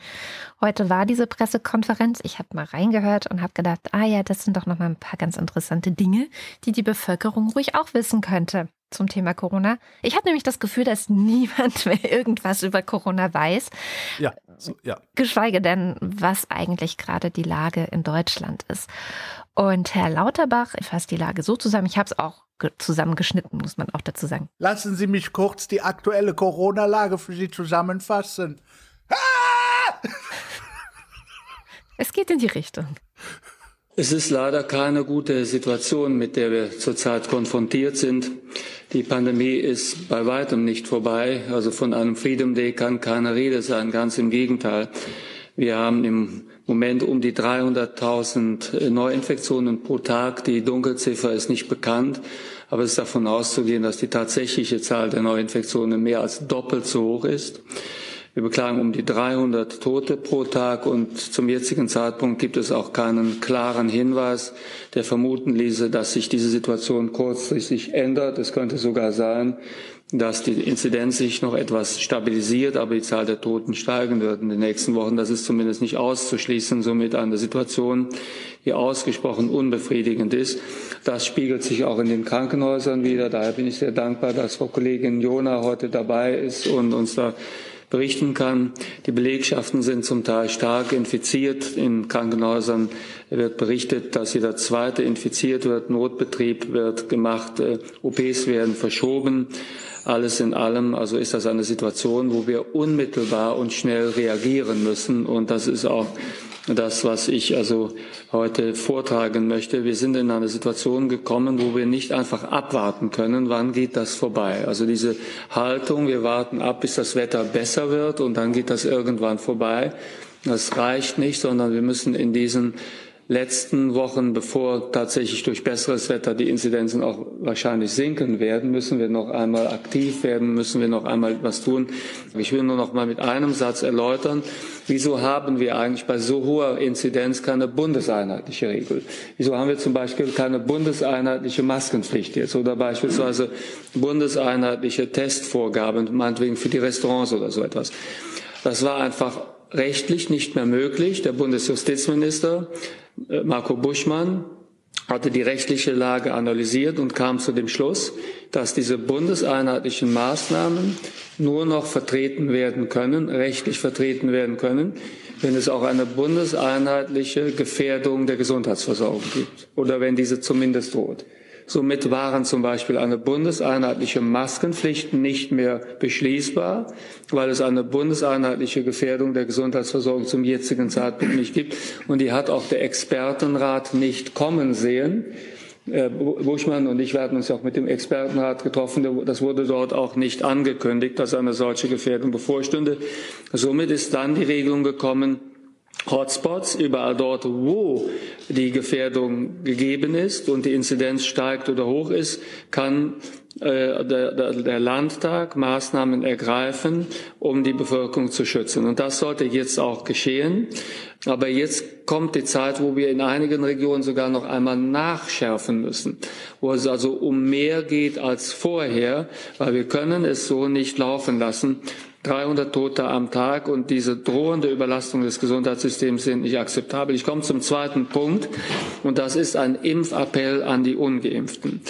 Heute war diese Pressekonferenz. Ich habe mal reingehört und habe gedacht, ah ja, das sind doch noch mal ein paar ganz interessante Dinge, die die Bevölkerung ruhig auch wissen könnte zum Thema Corona. Ich habe nämlich das Gefühl, dass niemand mehr irgendwas über Corona weiß.
Ja, so, ja.
Geschweige denn, was eigentlich gerade die Lage in Deutschland ist. Und Herr Lauterbach fasst die Lage so zusammen. Ich habe es auch zusammengeschnitten, muss man auch dazu sagen.
Lassen Sie mich kurz die aktuelle Corona-Lage für Sie zusammenfassen. Ah!
Es geht in die Richtung.
Es ist leider keine gute Situation, mit der wir zurzeit konfrontiert sind. Die Pandemie ist bei weitem nicht vorbei. Also von einem Freedom Day kann keine Rede sein. Ganz im Gegenteil. Wir haben im Moment um die 300.000 Neuinfektionen pro Tag. Die Dunkelziffer ist nicht bekannt. Aber es ist davon auszugehen, dass die tatsächliche Zahl der Neuinfektionen mehr als doppelt so hoch ist. Wir beklagen um die 300 Tote pro Tag und zum jetzigen Zeitpunkt gibt es auch keinen klaren Hinweis, der vermuten ließe, dass sich diese Situation kurzfristig ändert. Es könnte sogar sein, dass die Inzidenz sich noch etwas stabilisiert, aber die Zahl der Toten steigen wird in den nächsten Wochen. Das ist zumindest nicht auszuschließen, somit eine Situation, die ausgesprochen unbefriedigend ist. Das spiegelt sich auch in den Krankenhäusern wieder. Daher bin ich sehr dankbar, dass Frau Kollegin Jona heute dabei ist und uns da berichten kann. Die Belegschaften sind zum Teil stark infiziert. In Krankenhäusern wird berichtet, dass jeder zweite infiziert wird. Notbetrieb wird gemacht. Äh, OPs werden verschoben. Alles in allem, also ist das eine Situation, wo wir unmittelbar und schnell reagieren müssen. Und das ist auch das, was ich also heute vortragen möchte. Wir sind in eine Situation gekommen, wo wir nicht einfach abwarten können, wann geht das vorbei. Also diese Haltung, wir warten ab, bis das Wetter besser wird und dann geht das irgendwann vorbei. Das reicht nicht, sondern wir müssen in diesen letzten Wochen, bevor tatsächlich durch besseres Wetter die Inzidenzen auch wahrscheinlich sinken werden, müssen wir noch einmal aktiv werden, müssen wir noch einmal etwas tun. Ich will nur noch mal mit einem Satz erläutern, wieso haben wir eigentlich bei so hoher Inzidenz keine bundeseinheitliche Regel? Wieso haben wir zum Beispiel keine bundeseinheitliche Maskenpflicht jetzt oder beispielsweise bundeseinheitliche Testvorgaben, meinetwegen für die Restaurants oder so etwas? Das war einfach rechtlich nicht mehr möglich. Der Bundesjustizminister äh, Marco Buschmann hatte die rechtliche Lage analysiert und kam zu dem Schluss, dass diese bundeseinheitlichen Maßnahmen nur noch vertreten werden können, rechtlich vertreten werden können, wenn es auch eine bundeseinheitliche Gefährdung der Gesundheitsversorgung gibt oder wenn diese zumindest droht. Somit waren zum Beispiel eine bundeseinheitliche Maskenpflicht nicht mehr beschließbar, weil es eine bundeseinheitliche Gefährdung der Gesundheitsversorgung zum jetzigen Zeitpunkt nicht gibt. Und die hat auch der Expertenrat nicht kommen sehen. Herr Buschmann und ich werden uns ja auch mit dem Expertenrat getroffen. Das wurde dort auch nicht angekündigt, dass eine solche Gefährdung bevorstünde. Somit ist dann die Regelung gekommen, Hotspots, überall dort, wo die Gefährdung gegeben ist und die Inzidenz steigt oder hoch ist, kann äh, der, der, Landtag Maßnahmen ergreifen, um die Bevölkerung zu schützen. Und das sollte jetzt auch geschehen. Aber jetzt kommt die Zeit, wo wir in einigen Regionen sogar noch einmal nachschärfen müssen, wo es also um mehr geht als vorher, weil wir können es so nicht laufen lassen. 300 Tote am Tag und diese drohende Überlastung des Gesundheitssystems sind nicht akzeptabel. Ich komme zum zweiten Punkt und das ist ein Impfappell an die Ungeimpften.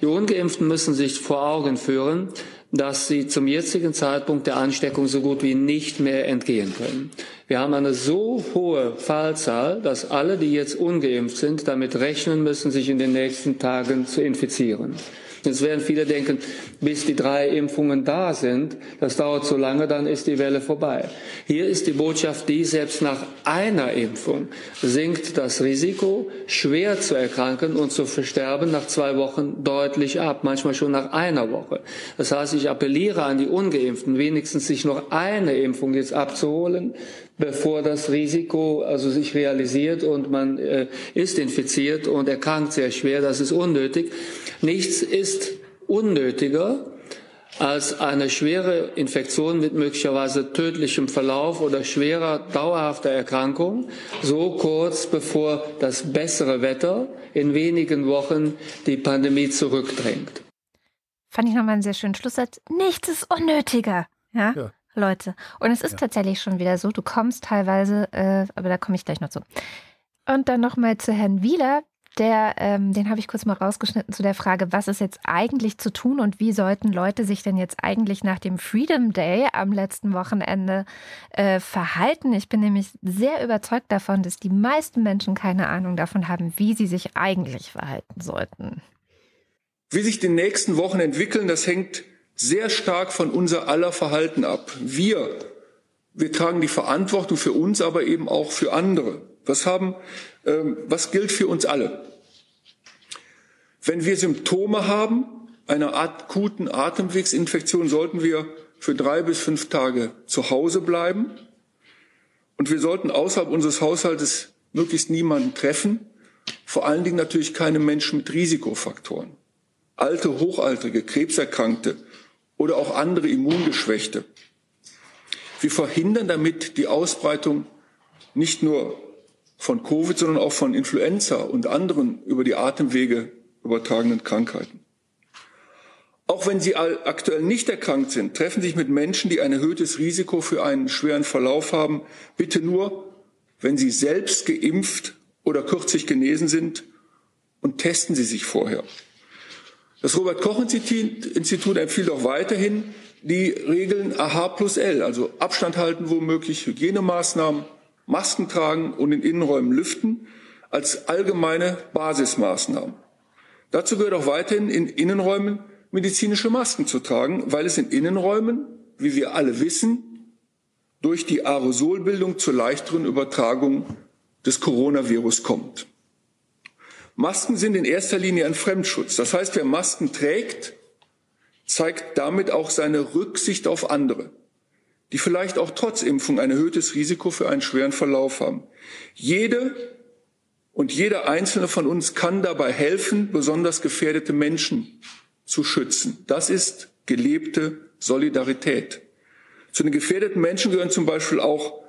Die Ungeimpften müssen sich vor Augen führen, dass sie zum jetzigen Zeitpunkt der Ansteckung so gut wie nicht mehr entgehen können. Wir haben eine so hohe Fallzahl, dass alle, die jetzt ungeimpft sind, damit rechnen müssen, sich in den nächsten Tagen zu infizieren. Jetzt werden viele denken, bis die drei Impfungen da sind, das dauert so lange, dann ist die Welle vorbei. Hier ist die Botschaft die, selbst nach einer Impfung sinkt das Risiko, schwer zu erkranken und zu versterben nach zwei Wochen deutlich ab, manchmal schon nach einer Woche. Das heißt, ich appelliere an die Ungeimpften, wenigstens sich noch eine Impfung jetzt abzuholen, bevor das Risiko also sich realisiert und man äh, ist infiziert und erkrankt sehr schwer. Das ist unnötig. Nichts ist unnötiger als eine schwere Infektion mit möglicherweise tödlichem Verlauf oder schwerer dauerhafter Erkrankung, so kurz bevor das bessere Wetter in wenigen Wochen die Pandemie zurückdrängt.
Fand ich nochmal einen sehr schönen Schlusssatz. Nichts ist unnötiger. Ja? ja. Leute. Und es ist ja. tatsächlich schon wieder so, du kommst teilweise, äh, aber da komme ich gleich noch zu. Und dann nochmal zu Herrn Wieler, der, ähm, den habe ich kurz mal rausgeschnitten zu der Frage, was ist jetzt eigentlich zu tun und wie sollten Leute sich denn jetzt eigentlich nach dem Freedom Day am letzten Wochenende äh, verhalten? Ich bin nämlich sehr überzeugt davon, dass die meisten Menschen keine Ahnung davon haben, wie sie sich eigentlich verhalten sollten.
Wie sich die nächsten Wochen entwickeln, das hängt sehr stark von unser aller Verhalten ab. Wir, wir tragen die Verantwortung für uns, aber eben auch für andere. Was haben, was gilt für uns alle? Wenn wir Symptome haben einer akuten Atemwegsinfektion, sollten wir für drei bis fünf Tage zu Hause bleiben. Und wir sollten außerhalb unseres Haushaltes möglichst niemanden treffen. Vor allen Dingen natürlich keine Menschen mit Risikofaktoren. Alte, Hochaltrige, Krebserkrankte, oder auch andere Immungeschwächte. Wir verhindern damit die Ausbreitung nicht nur von Covid, sondern auch von Influenza und anderen über die Atemwege übertragenen Krankheiten. Auch wenn Sie aktuell nicht erkrankt sind, treffen Sie sich mit Menschen, die ein erhöhtes Risiko für einen schweren Verlauf haben. Bitte nur, wenn Sie selbst geimpft oder kürzlich genesen sind und testen Sie sich vorher. Das Robert Koch Institut empfiehlt auch weiterhin, die Regeln AH plus L, also Abstand halten womöglich, Hygienemaßnahmen, Masken tragen und in Innenräumen lüften, als allgemeine Basismaßnahmen. Dazu gehört auch weiterhin in Innenräumen medizinische Masken zu tragen, weil es in Innenräumen, wie wir alle wissen, durch die Aerosolbildung zur leichteren Übertragung des Coronavirus kommt. Masken sind in erster Linie ein Fremdschutz. Das heißt, wer Masken trägt, zeigt damit auch seine Rücksicht auf andere, die vielleicht auch trotz Impfung ein erhöhtes Risiko für einen schweren Verlauf haben. Jede und jeder einzelne von uns kann dabei helfen, besonders gefährdete Menschen zu schützen. Das ist gelebte Solidarität. Zu den gefährdeten Menschen gehören zum Beispiel auch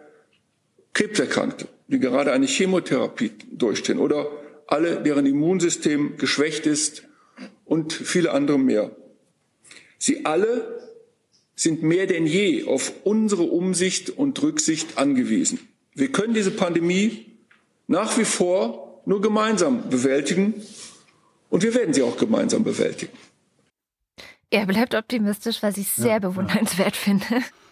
Krebserkrankte, die gerade eine Chemotherapie durchstehen oder alle, deren Immunsystem geschwächt ist und viele andere mehr. Sie alle sind mehr denn je auf unsere Umsicht und Rücksicht angewiesen. Wir können diese Pandemie nach wie vor nur gemeinsam bewältigen und wir werden sie auch gemeinsam bewältigen.
Er bleibt optimistisch, was ich sehr ja, bewundernswert ja. finde.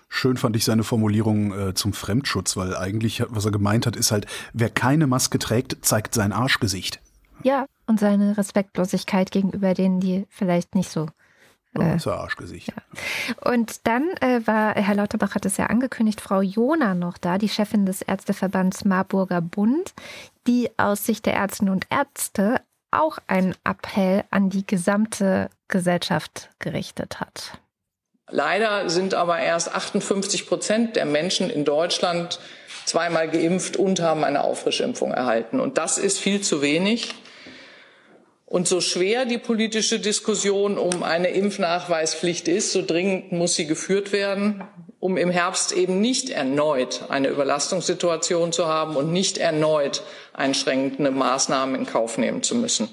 Schön fand ich seine Formulierung äh, zum Fremdschutz, weil eigentlich, was er gemeint hat, ist halt, wer keine Maske trägt, zeigt sein Arschgesicht.
Ja, und seine Respektlosigkeit gegenüber denen, die vielleicht nicht so
äh, das Arschgesicht.
Ja. Und dann äh, war, Herr Lauterbach hat es ja angekündigt, Frau Jona noch da, die Chefin des Ärzteverbands Marburger Bund, die aus Sicht der Ärztinnen und Ärzte auch einen Appell an die gesamte Gesellschaft gerichtet hat.
Leider sind aber erst 58 Prozent der Menschen in Deutschland zweimal geimpft und haben eine Auffrischimpfung erhalten. Und das ist viel zu wenig. Und so schwer die politische Diskussion um eine Impfnachweispflicht ist, so dringend muss sie geführt werden, um im Herbst eben nicht erneut eine Überlastungssituation zu haben und nicht erneut einschränkende Maßnahmen in Kauf nehmen zu müssen.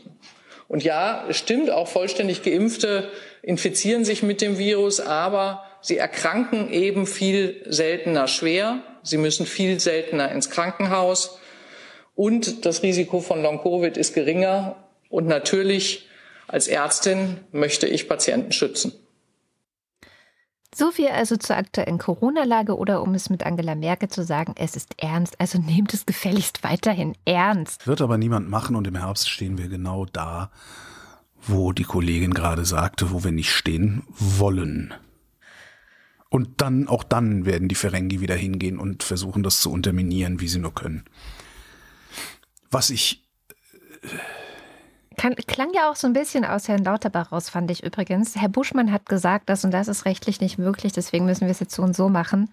Und ja, es stimmt, auch vollständig geimpfte infizieren sich mit dem Virus, aber sie erkranken eben viel seltener schwer. Sie müssen viel seltener ins Krankenhaus. Und das Risiko von Long-Covid ist geringer. Und natürlich als Ärztin möchte ich Patienten schützen.
So viel also zur aktuellen Corona-Lage oder um es mit Angela Merkel zu sagen, es ist ernst, also nehmt es gefälligst weiterhin ernst.
Wird aber niemand machen und im Herbst stehen wir genau da, wo die Kollegin gerade sagte, wo wir nicht stehen wollen. Und dann, auch dann werden die Ferengi wieder hingehen und versuchen, das zu unterminieren, wie sie nur können. Was ich
äh, kann, klang ja auch so ein bisschen aus Herrn Lauterbach raus, fand ich übrigens. Herr Buschmann hat gesagt, das und das ist rechtlich nicht möglich, deswegen müssen wir es jetzt so und so machen.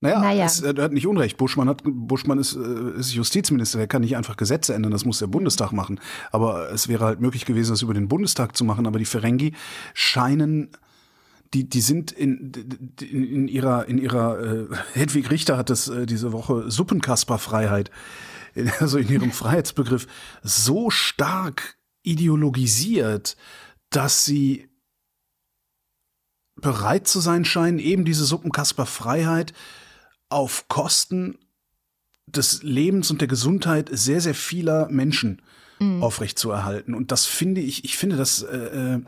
Naja, naja. Es, er hat nicht Unrecht. Buschmann, hat, Buschmann ist, äh, ist Justizminister, er kann nicht einfach Gesetze ändern, das muss der Bundestag machen. Aber es wäre halt möglich gewesen, das über den Bundestag zu machen. Aber die Ferengi scheinen die, die sind in, in, in ihrer, in ihrer, äh, Hedwig Richter hat das äh, diese Woche Suppenkasperfreiheit, also in ihrem Freiheitsbegriff, so stark ideologisiert, dass sie bereit zu sein scheinen, eben diese Suppenkasper-Freiheit auf Kosten des Lebens und der Gesundheit sehr, sehr vieler Menschen mhm. aufrechtzuerhalten. Und das finde ich, ich finde das, äh, äh,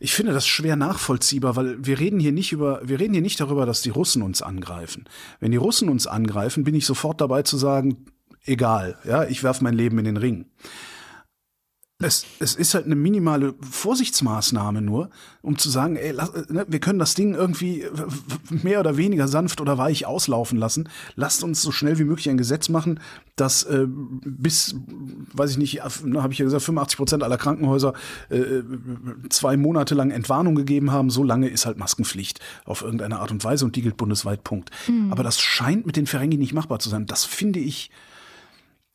ich finde das schwer nachvollziehbar, weil wir reden hier nicht über, wir reden hier nicht darüber, dass die Russen uns angreifen. Wenn die Russen uns angreifen, bin ich sofort dabei zu sagen, egal, ja, ich werfe mein Leben in den Ring es, es ist halt eine minimale Vorsichtsmaßnahme nur, um zu sagen, ey, lass, ne, wir können das Ding irgendwie mehr oder weniger sanft oder weich auslaufen lassen. Lasst uns so schnell wie möglich ein Gesetz machen, das äh, bis, weiß ich nicht, ne, habe ich ja gesagt, 85 Prozent aller Krankenhäuser äh, zwei Monate lang Entwarnung gegeben haben. So lange ist halt Maskenpflicht auf irgendeine Art und Weise und die gilt bundesweit. Punkt. Mhm. Aber das scheint mit den Ferengi nicht machbar zu sein. Das finde ich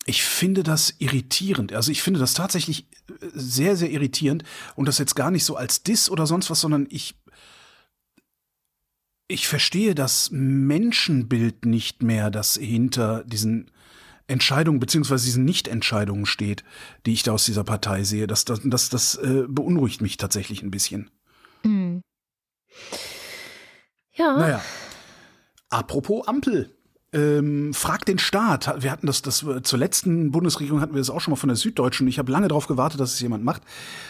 ich finde das irritierend. Also ich finde das tatsächlich äh, sehr, sehr irritierend und das jetzt gar nicht so als Diss oder sonst was, sondern ich, ich verstehe das Menschenbild nicht mehr, das hinter diesen Entscheidungen beziehungsweise diesen Nichtentscheidungen steht, die ich da aus dieser Partei sehe. Das, das, das, das äh, beunruhigt mich tatsächlich ein bisschen. Mhm.
Ja.
Naja. Apropos Ampel. Ähm, frag den Staat. Wir hatten das, das zur letzten Bundesregierung hatten wir das auch schon mal von der Süddeutschen. Ich habe lange darauf gewartet, dass es jemand macht.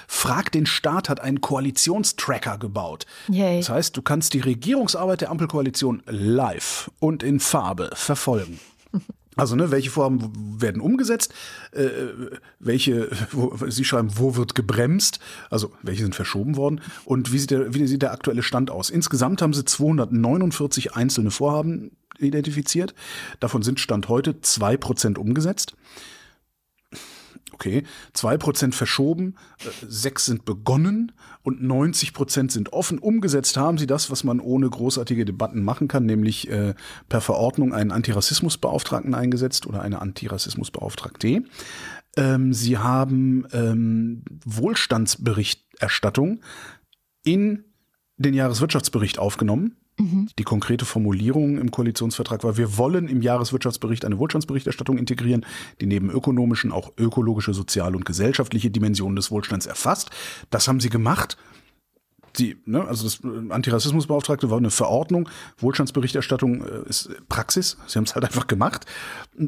Frag den Staat hat einen Koalitionstracker gebaut.
Yay.
Das heißt, du kannst die Regierungsarbeit der Ampelkoalition live und in Farbe verfolgen. Also, ne, welche Vorhaben werden umgesetzt, äh, welche, wo, Sie schreiben, wo wird gebremst, also welche sind verschoben worden und wie sieht, der, wie sieht der aktuelle Stand aus? Insgesamt haben Sie 249 einzelne Vorhaben identifiziert. Davon sind Stand heute zwei Prozent umgesetzt. Okay, zwei Prozent verschoben, äh, sechs sind begonnen und 90 Prozent sind offen. Umgesetzt haben sie das, was man ohne großartige Debatten machen kann, nämlich äh, per Verordnung einen Antirassismusbeauftragten eingesetzt oder eine Antirassismusbeauftragte. Ähm, sie haben ähm, Wohlstandsberichterstattung in den Jahreswirtschaftsbericht aufgenommen. Die konkrete Formulierung im Koalitionsvertrag war, wir wollen im Jahreswirtschaftsbericht eine Wohlstandsberichterstattung integrieren, die neben ökonomischen auch ökologische, soziale und gesellschaftliche Dimensionen des Wohlstands erfasst. Das haben sie gemacht. Die, ne, also das Antirassismusbeauftragte war eine Verordnung, Wohlstandsberichterstattung äh, ist Praxis. Sie haben es halt einfach gemacht.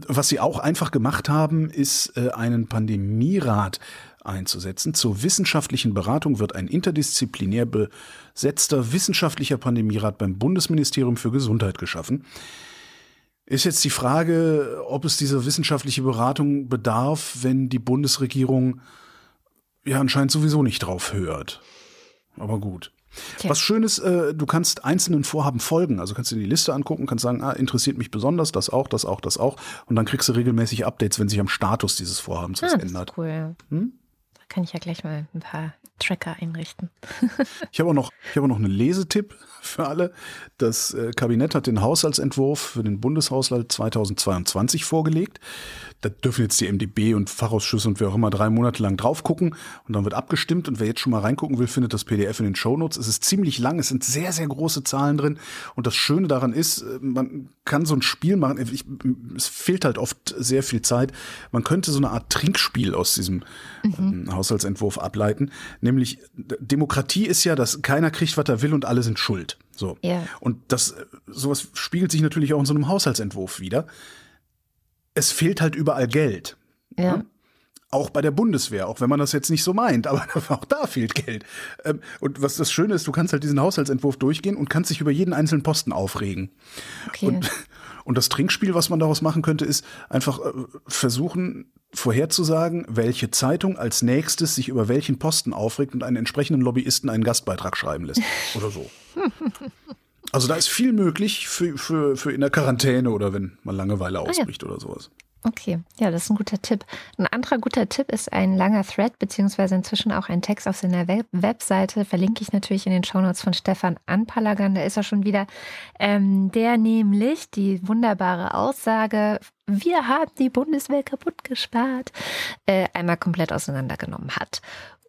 Was sie auch einfach gemacht haben, ist äh, einen Pandemierat einzusetzen. Zur wissenschaftlichen Beratung wird ein interdisziplinär besetzter wissenschaftlicher Pandemierat beim Bundesministerium für Gesundheit geschaffen. Ist jetzt die Frage, ob es diese wissenschaftliche Beratung bedarf, wenn die Bundesregierung ja anscheinend sowieso nicht drauf hört. Aber gut.
Tja.
Was schön ist, äh, du kannst einzelnen Vorhaben folgen. Also kannst du dir die Liste angucken, kannst sagen, ah, interessiert mich besonders, das auch, das auch, das auch. Und dann kriegst du regelmäßig Updates, wenn sich am Status dieses Vorhabens was
Ah, das
ändert.
ist cool.
Hm?
Kann ich ja gleich mal ein paar Tracker einrichten.
Ich habe auch noch, ich habe auch noch einen Lesetipp für alle. Das äh, Kabinett hat den Haushaltsentwurf für den Bundeshaushalt 2022 vorgelegt. Da dürfen jetzt die MdB und Fachausschüsse und wer auch immer drei Monate lang drauf gucken und dann wird abgestimmt und wer jetzt schon mal reingucken will, findet das PDF in den Shownotes. Es ist ziemlich lang, es sind sehr, sehr große Zahlen drin und das Schöne daran ist, äh, man kann so ein Spiel machen. Ich, es fehlt halt oft sehr viel Zeit. Man könnte so eine Art Trinkspiel aus diesem ähm, Haushaltsentwurf ableiten. Nämlich, Demokratie ist ja, dass keiner kriegt, was er will und alle sind schuld. So.
Ja.
Und das, äh, sowas spiegelt sich natürlich auch in so einem Haushaltsentwurf wieder. Es fehlt halt überall Geld.
Ja.
Auch bei der Bundeswehr, auch wenn man das jetzt nicht so meint, aber auch da fehlt Geld. Ähm, Und was das Schöne ist, du kannst halt diesen Haushaltsentwurf durchgehen und kannst dich über jeden einzelnen Posten aufregen.
Okay.
Und, und das Trinkspiel, was man daraus machen könnte, ist einfach äh, versuchen, vorherzusagen, welche Zeitung als nächstes sich über welchen Posten aufregt und einen entsprechenden Lobbyisten einen Gastbeitrag schreiben lässt. Oder so. Also da ist viel möglich für, für, für in der Quarantäne oder wenn man Langeweile
Ah ja.
ausbricht oder sowas.
Okay, ja, das ist ein guter Tipp. Ein anderer guter Tipp ist ein langer Thread, beziehungsweise inzwischen auch ein Text auf seiner Web Webseite. Verlinke ich natürlich in den Shownotes von Stefan Anpalagan. Da ist er schon wieder, ähm, der nämlich die wunderbare Aussage, wir haben die Bundeswehr kaputt gespart, äh, einmal komplett auseinandergenommen hat.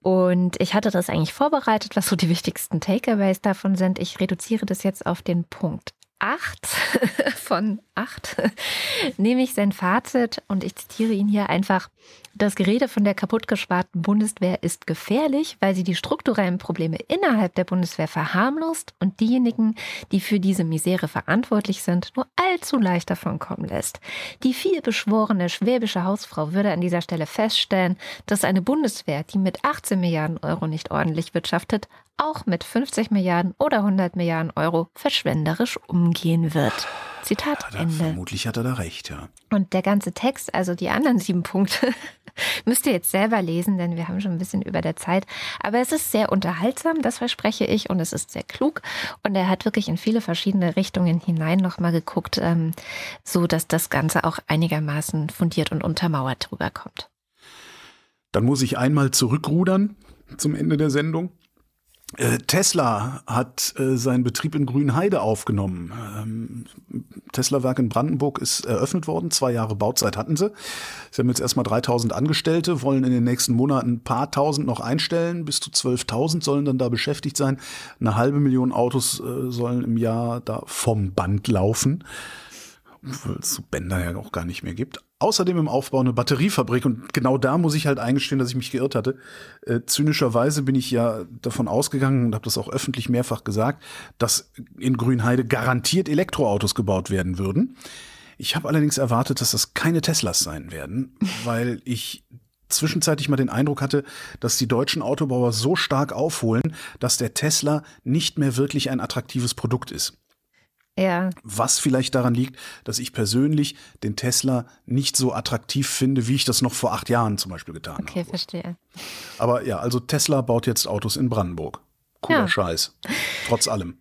Und ich hatte das eigentlich vorbereitet, was so die wichtigsten Takeaways davon sind. Ich reduziere das jetzt auf den Punkt acht von acht, nämlich sein Fazit und ich zitiere ihn hier einfach. Das Gerede von der kaputtgesparten Bundeswehr ist gefährlich, weil sie die strukturellen Probleme innerhalb der Bundeswehr verharmlost und diejenigen, die für diese Misere verantwortlich sind, nur allzu leicht davonkommen lässt. Die vielbeschworene schwäbische Hausfrau würde an dieser Stelle feststellen, dass eine Bundeswehr, die mit 18 Milliarden Euro nicht ordentlich wirtschaftet, auch mit 50 Milliarden oder 100 Milliarden Euro verschwenderisch umgehen wird. Zitat
Da,
Ende.
vermutlich hat er da recht, ja.
Und der ganze Text, also die anderen sieben Punkte, müsst ihr jetzt selber lesen, denn wir haben schon ein bisschen über der Zeit. Aber es ist sehr unterhaltsam, das verspreche ich, und es ist sehr klug. Und er hat wirklich in viele verschiedene Richtungen hinein nochmal geguckt, ähm, so dass das Ganze auch einigermaßen fundiert und untermauert drüber kommt.
Dann muss ich einmal zurückrudern zum Ende der Sendung. Äh, Tesla hat äh, seinen Betrieb in Grünheide aufgenommen. Ähm, Tesla-Werk in Brandenburg ist eröffnet worden. Zwei Jahre Bauzeit hatten sie. Sie haben jetzt erstmal 3000 Angestellte, wollen in den nächsten Monaten ein paar tausend noch einstellen. Bis zu 12.000 sollen dann da beschäftigt sein. Eine halbe Million Autos äh, sollen im Jahr da vom Band laufen weil es so Bänder ja auch gar nicht mehr gibt. Außerdem im Aufbau eine Batteriefabrik und genau da muss ich halt eingestehen, dass ich mich geirrt hatte. Äh, zynischerweise bin ich ja davon ausgegangen und habe das auch öffentlich mehrfach gesagt, dass in Grünheide garantiert Elektroautos gebaut werden würden. Ich habe allerdings erwartet, dass das keine Teslas sein werden, weil ich zwischenzeitlich mal den Eindruck hatte, dass die deutschen Autobauer so stark aufholen, dass der Tesla nicht mehr wirklich ein attraktives Produkt ist.
Ja.
Was vielleicht daran liegt, dass ich persönlich den Tesla nicht so attraktiv finde, wie ich das noch vor acht Jahren zum Beispiel getan habe.
Okay, verstehe.
Aber ja, also Tesla baut jetzt Autos in Brandenburg. Cooler
Ja.
Scheiß. Trotz allem.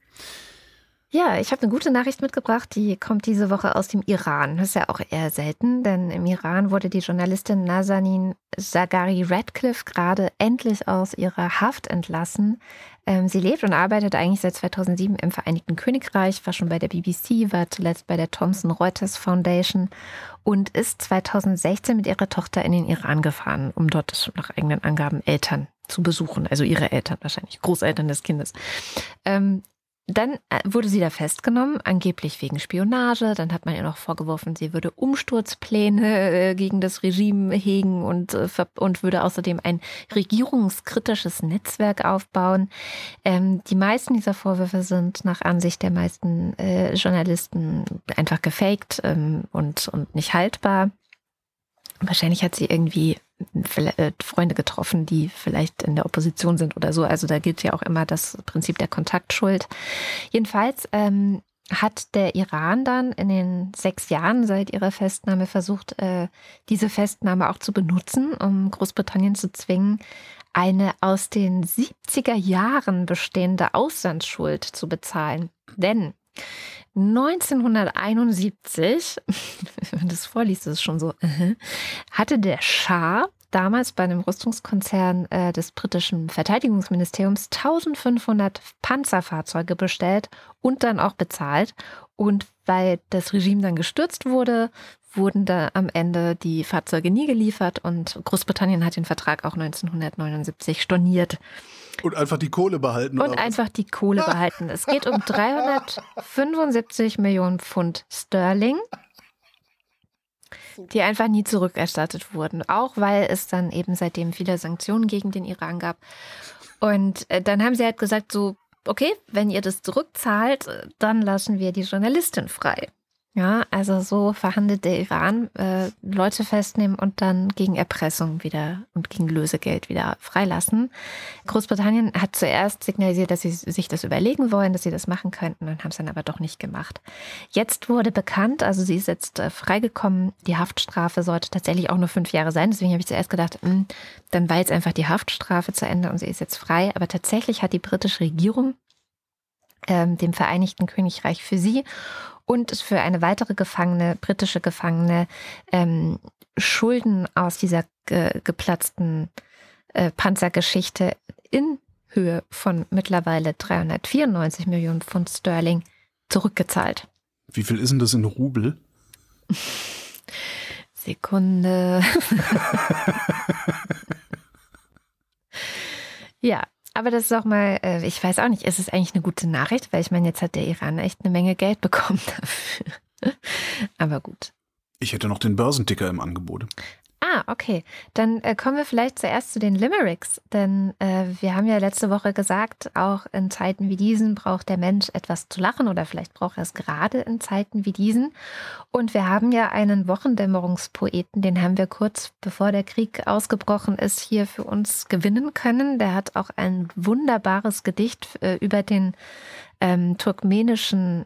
Ja, ich habe eine gute Nachricht mitgebracht, die kommt diese Woche aus dem Iran. Das ist ja auch eher selten, denn im Iran wurde die Journalistin Nazanin Zaghari Radcliffe gerade endlich aus ihrer Haft entlassen. Ähm, sie lebt und arbeitet eigentlich seit 2007 im Vereinigten Königreich, war schon bei der BBC, war zuletzt bei der Thomson Reuters Foundation und ist 2016 mit ihrer Tochter in den Iran gefahren, um dort nach eigenen Angaben Eltern zu besuchen, also ihre Eltern wahrscheinlich, Großeltern des Kindes. Ähm, dann äh, wurde sie da festgenommen, angeblich wegen Spionage. Dann hat man ihr noch vorgeworfen, sie würde Umsturzpläne äh, gegen das Regime hegen und, äh, und würde außerdem ein regierungskritisches Netzwerk aufbauen. Ähm, die meisten dieser Vorwürfe sind nach Ansicht der meisten äh, Journalisten einfach gefaked ähm, und, und nicht haltbar. Wahrscheinlich hat sie irgendwie Freunde getroffen, die vielleicht in der Opposition sind oder so. Also da gilt ja auch immer das Prinzip der Kontaktschuld. Jedenfalls ähm, hat der Iran dann in den sechs Jahren seit ihrer Festnahme versucht, äh, diese Festnahme auch zu benutzen, um Großbritannien zu zwingen, eine aus den 70er Jahren bestehende Auslandsschuld zu bezahlen. Denn 1971, wenn man das vorliest, ist es schon so, hatte der Schah damals bei einem Rüstungskonzern äh, des britischen Verteidigungsministeriums 1500 Panzerfahrzeuge bestellt und dann auch bezahlt. Und weil das Regime dann gestürzt wurde, wurden da am Ende die Fahrzeuge nie geliefert und Großbritannien hat den Vertrag auch 1979 storniert
Und einfach die Kohle behalten.
und
oder was?
einfach die Kohle behalten. Es geht um 375 Millionen Pfund Sterling, die einfach nie zurückerstattet wurden. Auch weil es dann eben seitdem viele Sanktionen gegen den Iran gab. Und äh, dann haben sie halt gesagt, so, okay, wenn ihr das zurückzahlt, äh, dann lassen wir die Journalistin frei. Ja, also so verhandelt der Iran, äh, Leute festnehmen und dann gegen Erpressung wieder und gegen Lösegeld wieder freilassen. Großbritannien hat zuerst signalisiert, dass sie sich das überlegen wollen, dass sie das machen könnten und haben es dann aber doch nicht gemacht. Jetzt wurde bekannt, also sie ist jetzt äh, freigekommen, die Haftstrafe sollte tatsächlich auch nur fünf Jahre sein. Deswegen habe ich zuerst gedacht, mh, dann war jetzt einfach die Haftstrafe zu Ende und sie ist jetzt frei. Aber tatsächlich hat die britische Regierung ähm, dem Vereinigten Königreich für sie und für eine weitere Gefangene, britische Gefangene, ähm, Schulden aus dieser ge geplatzten äh, Panzergeschichte in Höhe von mittlerweile 394 Millionen Pfund Sterling zurückgezahlt.
Wie viel ist denn das in Rubel?
Sekunde. ja, aber das ist auch mal, äh, ich weiß auch nicht, ist es eigentlich eine gute Nachricht, weil ich meine, jetzt hat der Iran echt eine Menge Geld bekommen dafür. aber gut.
Ich hätte noch den Börsenticker im Angebot.
Ah, okay. Dann äh, kommen wir vielleicht zuerst zu den Limericks. Denn äh, wir haben ja letzte Woche gesagt, auch in Zeiten wie diesen braucht der Mensch etwas zu lachen oder vielleicht braucht er es gerade in Zeiten wie diesen. Und wir haben ja einen Wochendämmerungspoeten, den haben wir kurz bevor der Krieg ausgebrochen ist, hier für uns gewinnen können. Der hat auch ein wunderbares Gedicht äh, über den ähm, turkmenischen,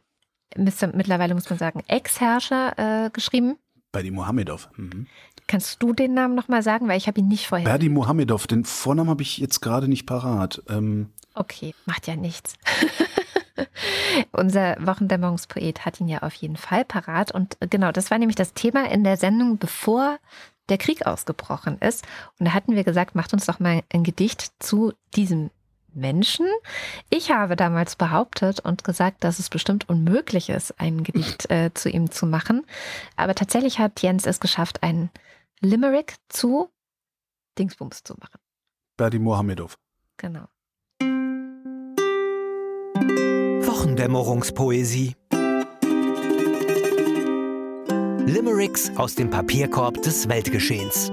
mittlerweile muss man sagen, Ex-Herrscher äh, geschrieben.
Bei Mohamedov. Mhm.
Kannst du den Namen nochmal sagen? Weil ich habe ihn nicht vorher.
Berdi Mohamedov, den Vornamen habe ich jetzt gerade nicht parat. Ähm,
Okay, macht ja nichts. Unser Wochendämmerungspoet hat ihn ja auf jeden Fall parat. Und genau, das war nämlich das Thema in der Sendung, bevor der Krieg ausgebrochen ist. Und da hatten wir gesagt, macht uns doch mal ein Gedicht zu diesem Menschen. Ich habe damals behauptet und gesagt, dass es bestimmt unmöglich ist, ein Gedicht äh, zu ihm zu machen. Aber tatsächlich hat Jens es geschafft, ein Limerick zu Dingsbums zu machen.
Berdi Mohamedov.
Genau.
Wochendämmerungspoesie. Limericks aus dem Papierkorb des Weltgeschehens.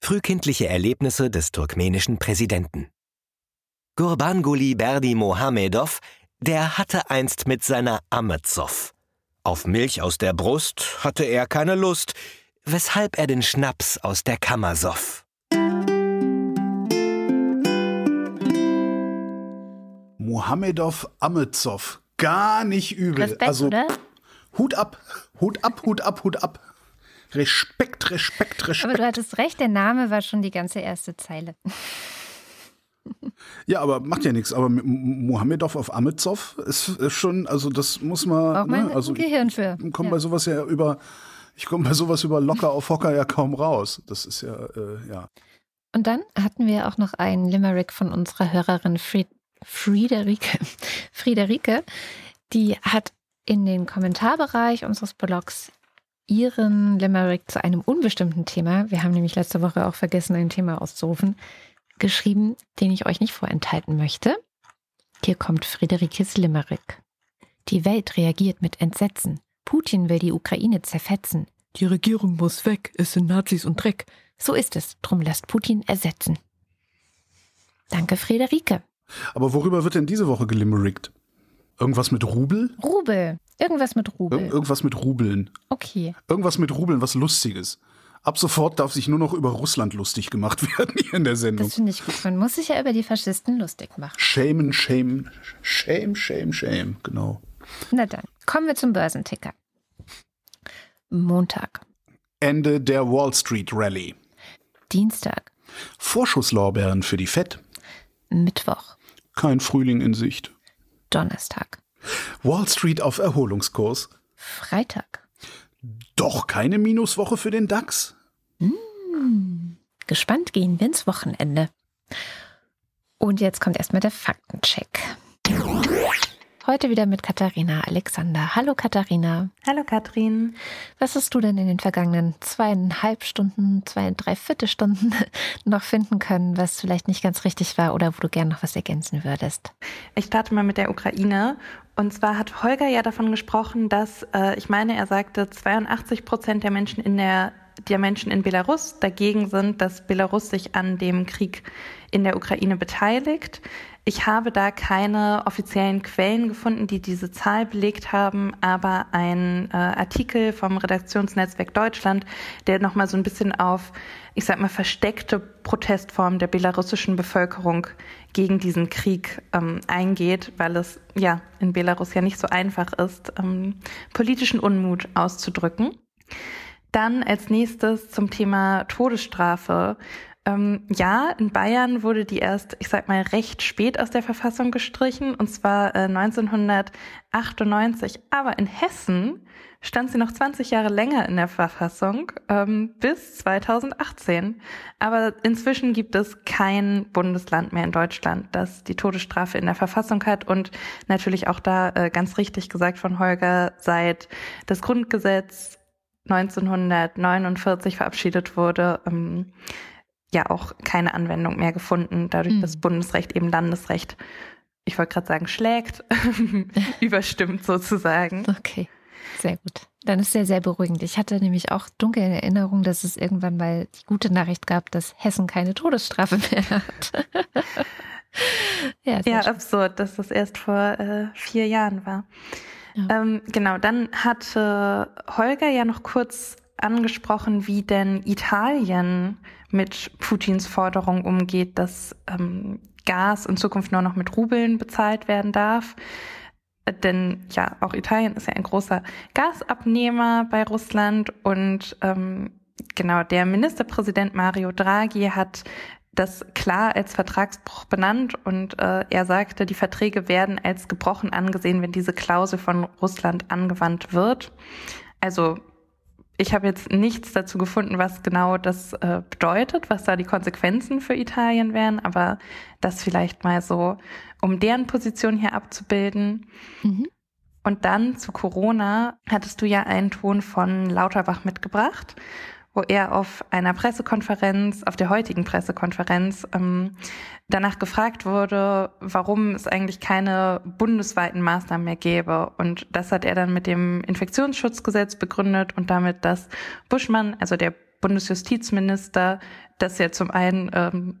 Frühkindliche Erlebnisse des turkmenischen Präsidenten. Gurbanguly Berdi Mohamedov, der hatte einst mit seiner Amme Zoff. Auf Milch aus der Brust hatte er keine Lust, weshalb er den Schnaps aus der Kammer soff.
Mohamedov Ametsov. Gar nicht übel.
Respekt,
also
oder?
Hut ab, Hut ab, Hut ab, Hut ab. Respekt, Respekt,
Aber
Respekt.
du hattest recht, der Name war schon die ganze erste Zeile.
Ja, aber macht ja nichts. Aber Mohamedov auf Ametsov ist, ist schon, also das muss man.
Braucht man
ne, also
Gehirn für.
Ich komme
Ja.
bei sowas ja über, ich komme bei sowas über locker auf Hocker ja kaum raus. Das ist ja, äh, ja.
Und dann hatten wir auch noch einen Limerick von unserer Hörerin Fried Friederike. Friederike, die hat in den Kommentarbereich unseres Blogs ihren Limerick zu einem unbestimmten Thema, wir haben nämlich letzte Woche auch vergessen, ein Thema auszurufen, geschrieben, den ich euch nicht vorenthalten möchte. Hier kommt Friederikes Limerick. Die Welt reagiert mit Entsetzen. Putin will die Ukraine zerfetzen. Die Regierung muss weg, es sind Nazis und Dreck. So ist es, drum lässt Putin ersetzen. Danke, Friederike.
Aber worüber wird denn diese Woche gelimmerickt? Irgendwas mit Rubel?
Rubel. Irgendwas mit
Ir
Rubel.
irgendwas mit Rubeln.
Okay.
Irgendwas mit Rubeln, was Lustiges. Ab sofort darf sich nur noch über Russland lustig gemacht werden hier in der Sendung.
Das finde ich gut. Man muss sich ja über die Faschisten lustig machen.
Shame, shame, shame, shame, shame, genau.
Na dann, kommen wir zum Börsenticker. Montag,
Ende der Wall Street Rally.
Dienstag,
Vorschusslorbeeren für die Fed.
Mittwoch,
Kein Frühling in Sicht.
Donnerstag,
Wall Street auf Erholungskurs.
Freitag.
Doch keine Minuswoche für den DAX.
Gespannt gehen wir ins Wochenende. Und jetzt kommt erstmal der Faktencheck. Heute wieder mit Katharina Alexander. Hallo Katharina.
Hallo Katrin.
Was hast du denn in den vergangenen zweieinhalb Stunden, zwei, drei Viertelstunden noch finden können, was vielleicht nicht ganz richtig war oder wo du gern noch was ergänzen würdest?
Ich starte mal mit der Ukraine. Und zwar hat Holger ja davon gesprochen, dass, äh, ich meine, er sagte, 82 Prozent der Menschen in der der Menschen in Belarus dagegen sind, dass Belarus sich an dem Krieg in der Ukraine beteiligt. Ich habe da keine offiziellen Quellen gefunden, die diese Zahl belegt haben, aber ein äh, Artikel vom Redaktionsnetzwerk Deutschland, der nochmal so ein bisschen auf, ich sag mal, versteckte Protestformen der belarussischen Bevölkerung gegen diesen Krieg ähm, eingeht, weil es ja in Belarus ja nicht so einfach ist, ähm, politischen Unmut auszudrücken. Dann als nächstes zum Thema Todesstrafe. Ähm, ja, in Bayern wurde die erst, ich sag mal, recht spät aus der Verfassung gestrichen, und zwar äh, 1998. Aber in Hessen stand sie noch 20 Jahre länger in der Verfassung, ähm, bis 2018. Aber inzwischen gibt es kein Bundesland mehr in Deutschland, das die Todesstrafe in der Verfassung hat. Und natürlich auch da äh, ganz richtig gesagt von Holger, seit das Grundgesetz 1949 verabschiedet wurde, ähm, ja auch keine Anwendung mehr gefunden, dadurch,
Mhm.
dass Bundesrecht eben Landesrecht, ich wollte gerade sagen, schlägt, überstimmt sozusagen.
Okay, sehr gut. Dann ist sehr, sehr beruhigend. Ich hatte nämlich auch dunkel in Erinnerung, dass es irgendwann mal die gute Nachricht gab, dass Hessen keine Todesstrafe mehr hat. ja,
Ja, absurd, dass das erst vor äh, vier Jahren war. Ähm, genau, dann hatte Holger ja noch kurz angesprochen, wie denn Italien mit Putins Forderung umgeht, dass ähm, Gas in Zukunft nur noch mit Rubeln bezahlt werden darf. Äh, Denn ja, auch Italien ist ja ein großer Gasabnehmer bei Russland und ähm, genau der Ministerpräsident Mario Draghi hat das klar als Vertragsbruch benannt und äh, er sagte, die Verträge werden als gebrochen angesehen, wenn diese Klausel von Russland angewandt wird. Also ich habe jetzt nichts dazu gefunden, was genau das äh, bedeutet, was da die Konsequenzen für Italien wären, aber das vielleicht mal so, um deren Position hier abzubilden. Und dann zu Corona hattest du ja einen Ton von Lauterbach mitgebracht, wo er auf einer Pressekonferenz, auf der heutigen Pressekonferenz, ähm, danach gefragt wurde, warum es eigentlich keine bundesweiten Maßnahmen mehr gäbe. Und das hat er dann mit dem Infektionsschutzgesetz begründet und damit, dass Buschmann, also der Bundesjustizminister, das ja zum einen ähm,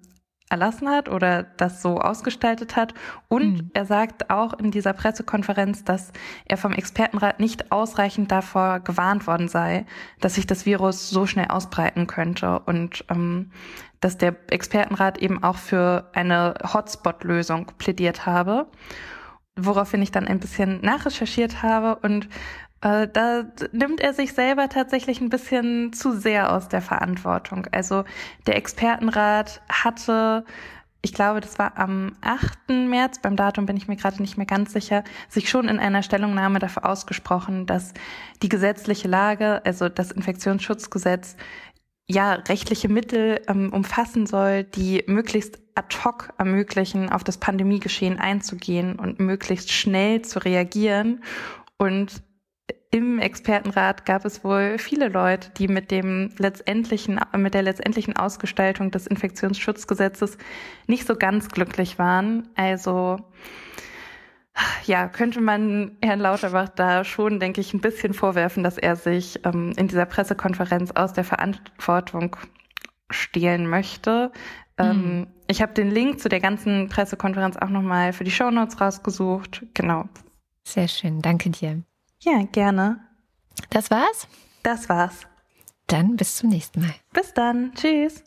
erlassen hat oder das so ausgestaltet hat. Und mhm. er sagt auch in dieser Pressekonferenz, dass er vom Expertenrat nicht ausreichend davor gewarnt worden sei, dass sich das Virus so schnell ausbreiten könnte und ähm, dass der Expertenrat eben auch für eine Hotspot-Lösung plädiert habe, woraufhin ich dann ein bisschen nachrecherchiert habe und äh, da nimmt er sich selber tatsächlich ein bisschen zu sehr aus der Verantwortung. Also der Expertenrat hatte, ich glaube, das war am 8. März, beim Datum bin ich mir gerade nicht mehr ganz sicher, sich schon in einer Stellungnahme dafür ausgesprochen, dass die gesetzliche Lage, also das Infektionsschutzgesetz, ja, rechtliche Mittel ähm, umfassen soll, die möglichst ad hoc ermöglichen, auf das Pandemiegeschehen einzugehen und möglichst schnell zu reagieren. Und im Expertenrat gab es wohl viele Leute, die mit dem letztendlichen, mit der letztendlichen Ausgestaltung des Infektionsschutzgesetzes nicht so ganz glücklich waren. Also, ja, könnte man Herrn Lauterbach da schon, denke ich, ein bisschen vorwerfen, dass er sich ähm, in dieser Pressekonferenz aus der Verantwortung stehlen möchte. Mhm. Ähm, ich habe den Link zu der ganzen Pressekonferenz auch nochmal für die Shownotes rausgesucht. Genau.
Sehr schön, danke dir.
Ja, gerne.
Das war's?
Das war's.
Dann bis zum nächsten Mal.
Bis dann. Tschüss.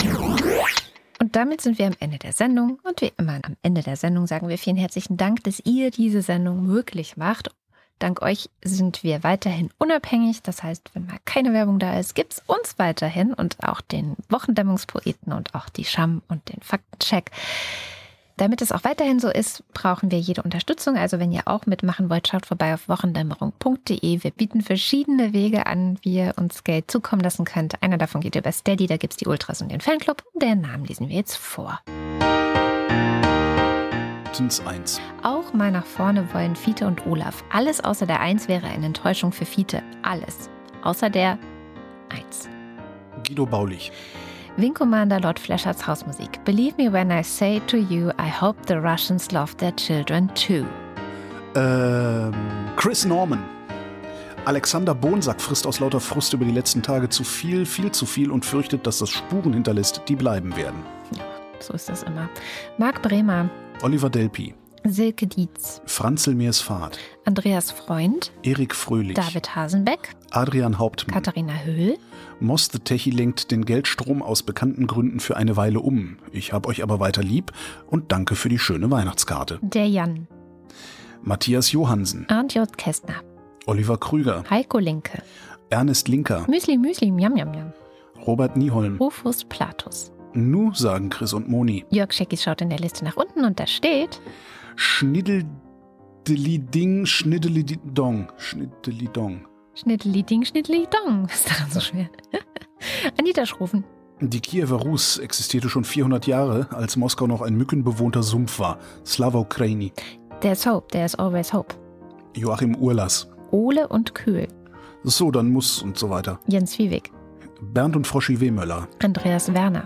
Und damit sind wir am Ende der Sendung. Und wie immer am Ende der Sendung sagen wir vielen herzlichen Dank, dass ihr diese Sendung möglich macht. Dank euch sind wir weiterhin unabhängig. Das heißt, wenn mal keine Werbung da ist, gibt's uns weiterhin und auch den Wochendämmungspoeten und auch die Scham und den Faktencheck. Damit es auch weiterhin so ist, brauchen wir jede Unterstützung. Also wenn ihr auch mitmachen wollt, schaut vorbei auf wochendämmerung.de. Wir bieten verschiedene Wege an, wie ihr uns Geld zukommen lassen könnt. Einer davon geht über Steady, da gibt es die Ultras und den Fanclub. Und deren Namen lesen wir jetzt vor.
1.
Auch mal nach vorne wollen Fiete und Olaf. Alles außer der 1 wäre eine Enttäuschung für Fiete. Alles. Außer der 1.
Guido Baulich.
Wing Commander Lord Fleschards Hausmusik. Believe me when I say to you, I hope the Russians love their children too.
Ähm, Chris Norman. Alexander Bonsack frisst aus lauter Frust über die letzten Tage zu viel, viel zu viel und fürchtet, dass das Spuren hinterlässt, die bleiben werden.
Ja, so ist das immer. Marc Bremer.
Oliver Delpi.
Silke Dietz.
Franzl Meersfahrt.
Andreas Freund.
Erik Fröhlich.
David Hasenbeck.
Adrian Hauptmann.
Katharina Höhl.
Moss the Techie lenkt den Geldstrom aus bekannten Gründen für eine Weile um. Ich hab euch aber weiter lieb und danke für die schöne Weihnachtskarte.
Der Jan.
Matthias Johansen.
Arndt J. Kästner.
Oliver Krüger.
Heiko Linke.
Ernest Linker.
Müsli Müsli, Miam Miam Miam.
Robert Nieholm.
Rufus Platus.
Nu, sagen Chris und Moni.
Jörg Scheckis schaut in der Liste nach unten und da steht
Schniddelding, Schniddelidong. Schniddelidong.
Schnitteli-Ding, Schnitteli-Dong. Ist daran so schwer. Anita Schrofen.
Die Kiewer Rus existierte schon 400 Jahre, als Moskau noch ein mückenbewohnter Sumpf war. Slava Ukraini.
There's hope, there's always hope.
Joachim Urlas.
Ole und Kühl.
So, dann muss und so weiter.
Jens Wiewig.
Bernd und Froschi Wehmöller.
Andreas Werner.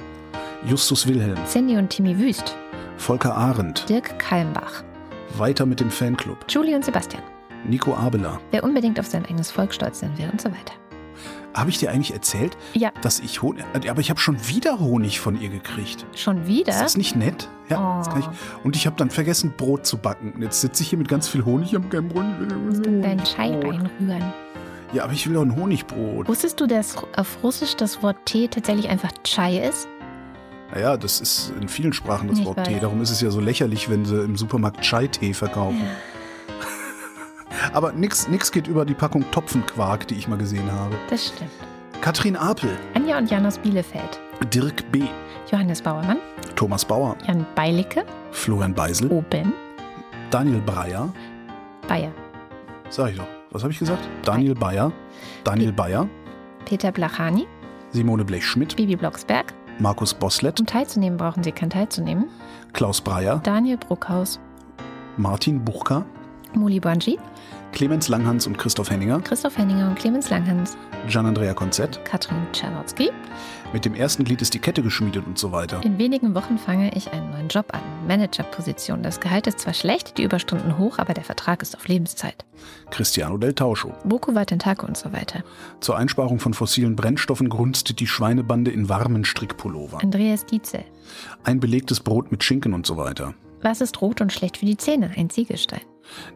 Justus Wilhelm.
Cindy und Timmy Wüst.
Volker Arendt.
Dirk Kalmbach.
Weiter mit dem Fanclub.
Julie und Sebastian.
Nico Abela.
Wer unbedingt auf sein eigenes Volk stolz sein will und so weiter.
Habe ich dir eigentlich erzählt,
ja.
dass ich Honig. Aber ich habe schon wieder Honig von ihr gekriegt.
Schon wieder?
Ist das nicht nett? Ja, oh. das kann ich. Und ich habe dann vergessen, Brot zu backen. Und jetzt sitze ich hier mit ganz viel Honig. Ich habe kein Brot.
Dein Chai reinrühren.
Ja, aber ich will doch ein Honigbrot.
Wusstest du, dass auf Russisch das Wort Tee tatsächlich einfach Chai ist?
Naja, das ist in vielen Sprachen das ich Wort weiß. Tee. Darum ist es ja so lächerlich, wenn sie im Supermarkt Chai-Tee verkaufen. Ja. Aber nichts nix geht über die Packung Topfenquark, die ich mal gesehen habe.
Das stimmt.
Katrin Apel.
Anja und Jan aus Bielefeld.
Dirk B.
Johannes Bauermann.
Thomas Bauer.
Jan Beilicke.
Florian Beisel.
Oben.
Daniel Breyer.
Bayer.
Sag ich doch. Was habe ich gesagt? Daniel Bayer. Daniel Bayer.
Peter Blachani.
Simone Blech-Schmidt.
Bibi Blocksberg.
Markus Boslett.
Um teilzunehmen, brauchen Sie kein teilzunehmen.
Klaus Breyer.
Daniel Bruckhaus.
Martin Buchka.
Muli Bonji,
Clemens Langhans und Christoph Henninger,
Christoph Henninger und Clemens Langhans,
Gian-Andrea Konzett.
Katrin Czernotzki.
Mit dem ersten Glied ist die Kette geschmiedet und so weiter.
In wenigen Wochen fange ich einen neuen Job an. Managerposition. Das Gehalt ist zwar schlecht, die Überstunden hoch, aber der Vertrag ist auf Lebenszeit.
Cristiano del Tauscho.
Boku Watentake und so weiter.
Zur Einsparung von fossilen Brennstoffen grunzt die Schweinebande in warmen Strickpullover.
Andreas Dietzel.
Ein belegtes Brot mit Schinken und so weiter.
Was ist rot und schlecht für die Zähne? Ein Ziegelstein.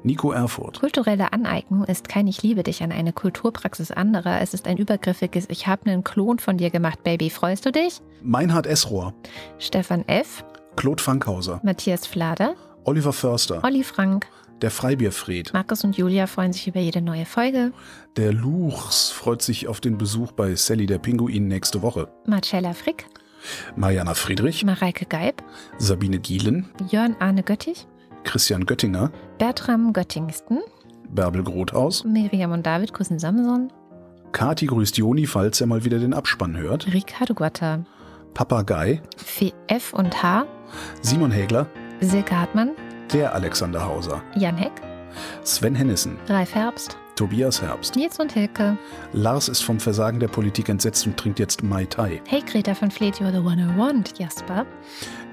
Nico Erfurt.
Kulturelle Aneignung ist kein Ich liebe dich an eine Kulturpraxis anderer. Es ist ein übergriffiges Ich habe einen Klon von dir gemacht, Baby. Freust du dich?
Meinhard Esrohr.
Stefan F.,
Claude Fankhauser.
Matthias Flader,
Oliver Förster.
Olli Frank,
Der Freibierfried.
Markus und Julia freuen sich über jede neue Folge.
Der Luchs freut sich auf den Besuch bei Sally der Pinguin nächste Woche.
Marcella Frick,
Mariana Friedrich.
Mareike Geib,
Sabine Gielen.
Jörn Arne Göttich,
Christian Göttinger.
Bertram Göttingsten,
Bärbel Grothaus.
Miriam und David Kussen Samson,
Kati grüßt Joni, falls er mal wieder den Abspann hört.
Ricardo Guatta,
Papagei.
F F und H,
Simon Hägler.
Silke Hartmann,
Der Alexander Hauser.
Jan Heck,
Sven Hennissen.
Ralf Herbst,
Tobias Herbst.
Nils und Hilke.
Lars ist vom Versagen der Politik entsetzt und trinkt jetzt Mai Tai.
Hey Greta von Fleet, you're the one I want, Jasper.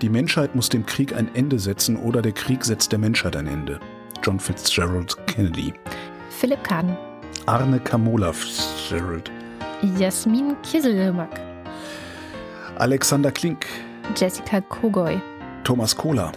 Die Menschheit muss dem Krieg ein Ende setzen oder der Krieg setzt der Menschheit ein Ende. John Fitzgerald Kennedy.
Philipp Kahn,
Arne Kamola Fitzgerald.
Jasmin Kisselmack,
Alexander Klink.
Jessica Kogoy,
Thomas Kohler.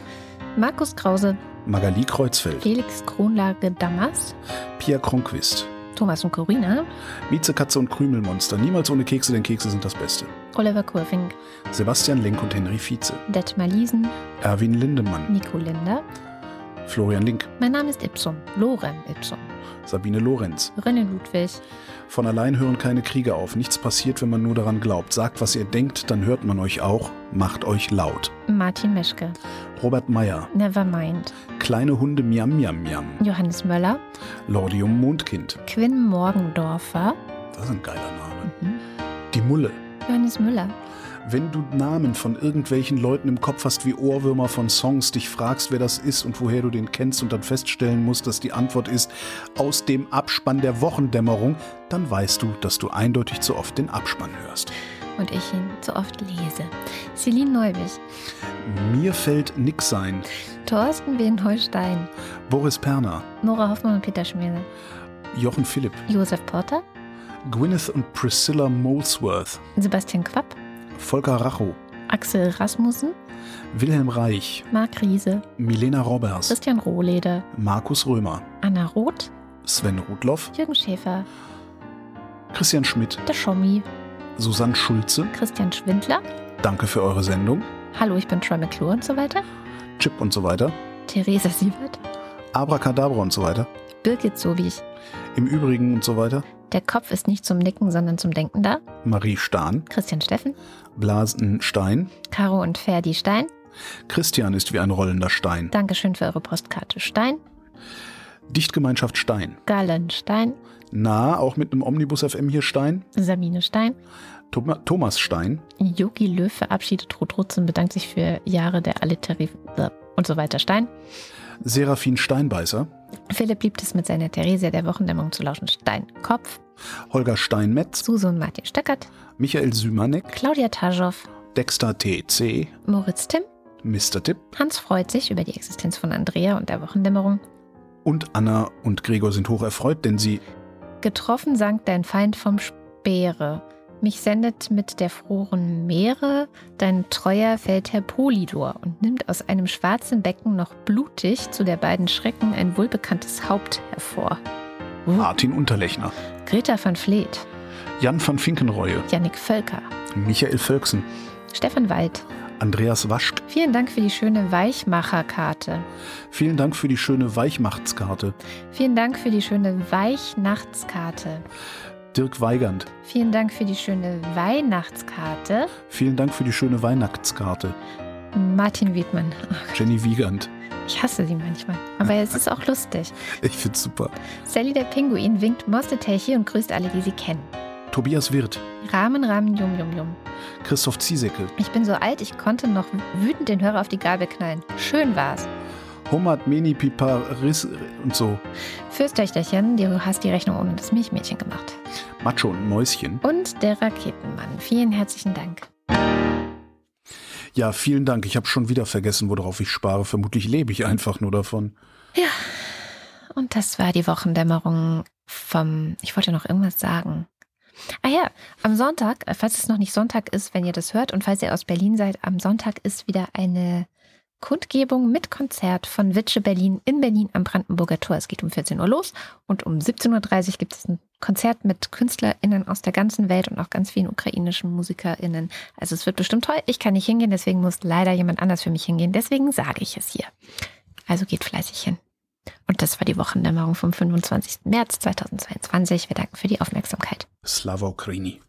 Markus Krause,
Magali Kreuzfeld.
Felix Kronlage Damas,
Pia Kronquist.
Thomas und Corina,
Mieze Katze und Krümelmonster. Niemals ohne Kekse, denn Kekse sind das Beste.
Oliver Kurfing,
Sebastian Lenk und Henry Vize.
Detmar Liesen,
Erwin Lindemann.
Nico Linder.
Florian Link.
Mein Name ist Ipsum, Lorem Ipsum.
Sabine Lorenz.
René Ludwig,
Von allein hören keine Kriege auf. Nichts passiert, wenn man nur daran glaubt. Sagt, was ihr denkt, dann hört man euch auch. Macht euch laut.
Martin Meschke,
Robert Meyer.
Nevermind,
Kleine Hunde Miam Miam Miam.
Johannes Möller,
Lordium Mondkind.
Quinn Morgendorfer,
Das ist ein geiler Name. Die Mulle.
Johannes Müller,
Wenn du Namen von irgendwelchen Leuten im Kopf hast wie Ohrwürmer von Songs, dich fragst, wer das ist und woher du den kennst und dann feststellen musst, dass die Antwort ist aus dem Abspann der Wochendämmerung, dann weißt du, dass du eindeutig zu oft den Abspann hörst.
und ich ihn zu oft lese. Celine Neubig,
Mir fällt nix ein.
Thorsten Wien-Holstein,
Boris Perner,
Nora Hoffmann und Peter Schmiele,
Jochen Philipp,
Josef Porter,
Gwyneth und Priscilla Molesworth,
Sebastian Quapp,
Volker Rachow,
Axel Rasmussen,
Wilhelm Reich,
Marc Riese,
Milena Robbers,
Christian Rohleder,
Markus Römer,
Anna Roth,
Sven Rudloff,
Jürgen Schäfer,
Christian Schmidt,
der Schommi,
Susanne Schulze.
Christian Schwindler,
Danke für eure Sendung.
Hallo, ich bin Troy McClure und so weiter,
Chip und so weiter.
Theresa Siebert,
Abracadabra und so weiter.
Birgit Sobich.
Im Übrigen und so weiter.
Der Kopf ist nicht zum Nicken, sondern zum Denken da.
Marie Stahn,
Christian Steffen,
Blasen Stein.
Caro und Ferdi Stein.
Christian ist wie ein rollender Stein.
Dankeschön für eure Postkarte Stein.
Dichtgemeinschaft Stein.
Galen Stein.
Na, auch mit einem Omnibus FM hier Stein.
Sabine Stein.
Thoma- Thomas Stein.
Yogi Löw verabschiedet Ruth und bedankt sich für Jahre der Alliterie und so weiter Stein.
Serafin Steinbeißer.
Philipp liebt es mit seiner Theresia der Wochendämmerung zu lauschen. Stein Kopf.
Holger Steinmetz.
Suse und Martin Stöckert.
Michael Sümanek.
Claudia Taschow.
Dexter TC.
Moritz Timm.
Mr. Tipp.
Hans freut sich über die Existenz von Andrea und der Wochendämmerung.
Und Anna und Gregor sind hoch erfreut, denn sie
Getroffen sank dein Feind vom Speere. Mich sendet mit der frohen Meere dein treuer Feldherr Polydor und nimmt aus einem schwarzen Becken noch blutig zu der beiden Schrecken ein wohlbekanntes Haupt hervor.
Martin Unterlechner.
Greta van Vleet,
Jan van Finkenreue.
Jannik Völker,
Michael Völksen.
Stefan Wald.
Andreas Waschk.
Vielen Dank für die schöne Weichmacherkarte.
Vielen Dank für die schöne Weichmachtskarte.
Vielen Dank für die schöne Weichnachtskarte.
Dirk Weigand.
Vielen Dank für die schöne Weihnachtskarte.
Vielen Dank für die schöne Weihnachtskarte.
Martin Wiedmann.
Jenny Wiegand.
Ich hasse sie manchmal. Aber es ist auch lustig.
Ich find's super.
Sally der Pinguin winkt Mostetechi und grüßt alle, die sie kennen.
Tobias Wirth.
Rahmen, Rahmen, Jum, Jum, Jum.
Christoph Ziesecke.
Ich bin so alt, ich konnte noch wütend den Hörer auf die Gabel knallen. Schön war's.
Hummat, Meni, Pipa, Riss und so.
Fürs Töchterchen, du hast die Rechnung ohne das Milchmädchen gemacht.
Macho und Mäuschen.
Und der Raketenmann. Vielen herzlichen Dank.
Ja, vielen Dank. Ich habe schon wieder vergessen, worauf ich spare. Vermutlich lebe ich einfach nur davon.
Ja. Und das war die Wochendämmerung vom, ich wollte noch irgendwas sagen. Ah ja, am Sonntag, falls es noch nicht Sonntag ist, wenn ihr das hört und falls ihr aus Berlin seid, am Sonntag ist wieder eine Kundgebung mit Konzert von Witsche Berlin in Berlin am Brandenburger Tor. Es geht um 14 Uhr los und um 17.30 Uhr gibt es ein Konzert mit KünstlerInnen aus der ganzen Welt und auch ganz vielen ukrainischen MusikerInnen. Also es wird bestimmt toll. Ich kann nicht hingehen, deswegen muss leider jemand anders für mich hingehen. Deswegen sage ich es hier. Also geht fleißig hin. Und das war die Wochendämmerung vom 25. März 2022. Wir danken für die Aufmerksamkeit.
Slava Ukraini.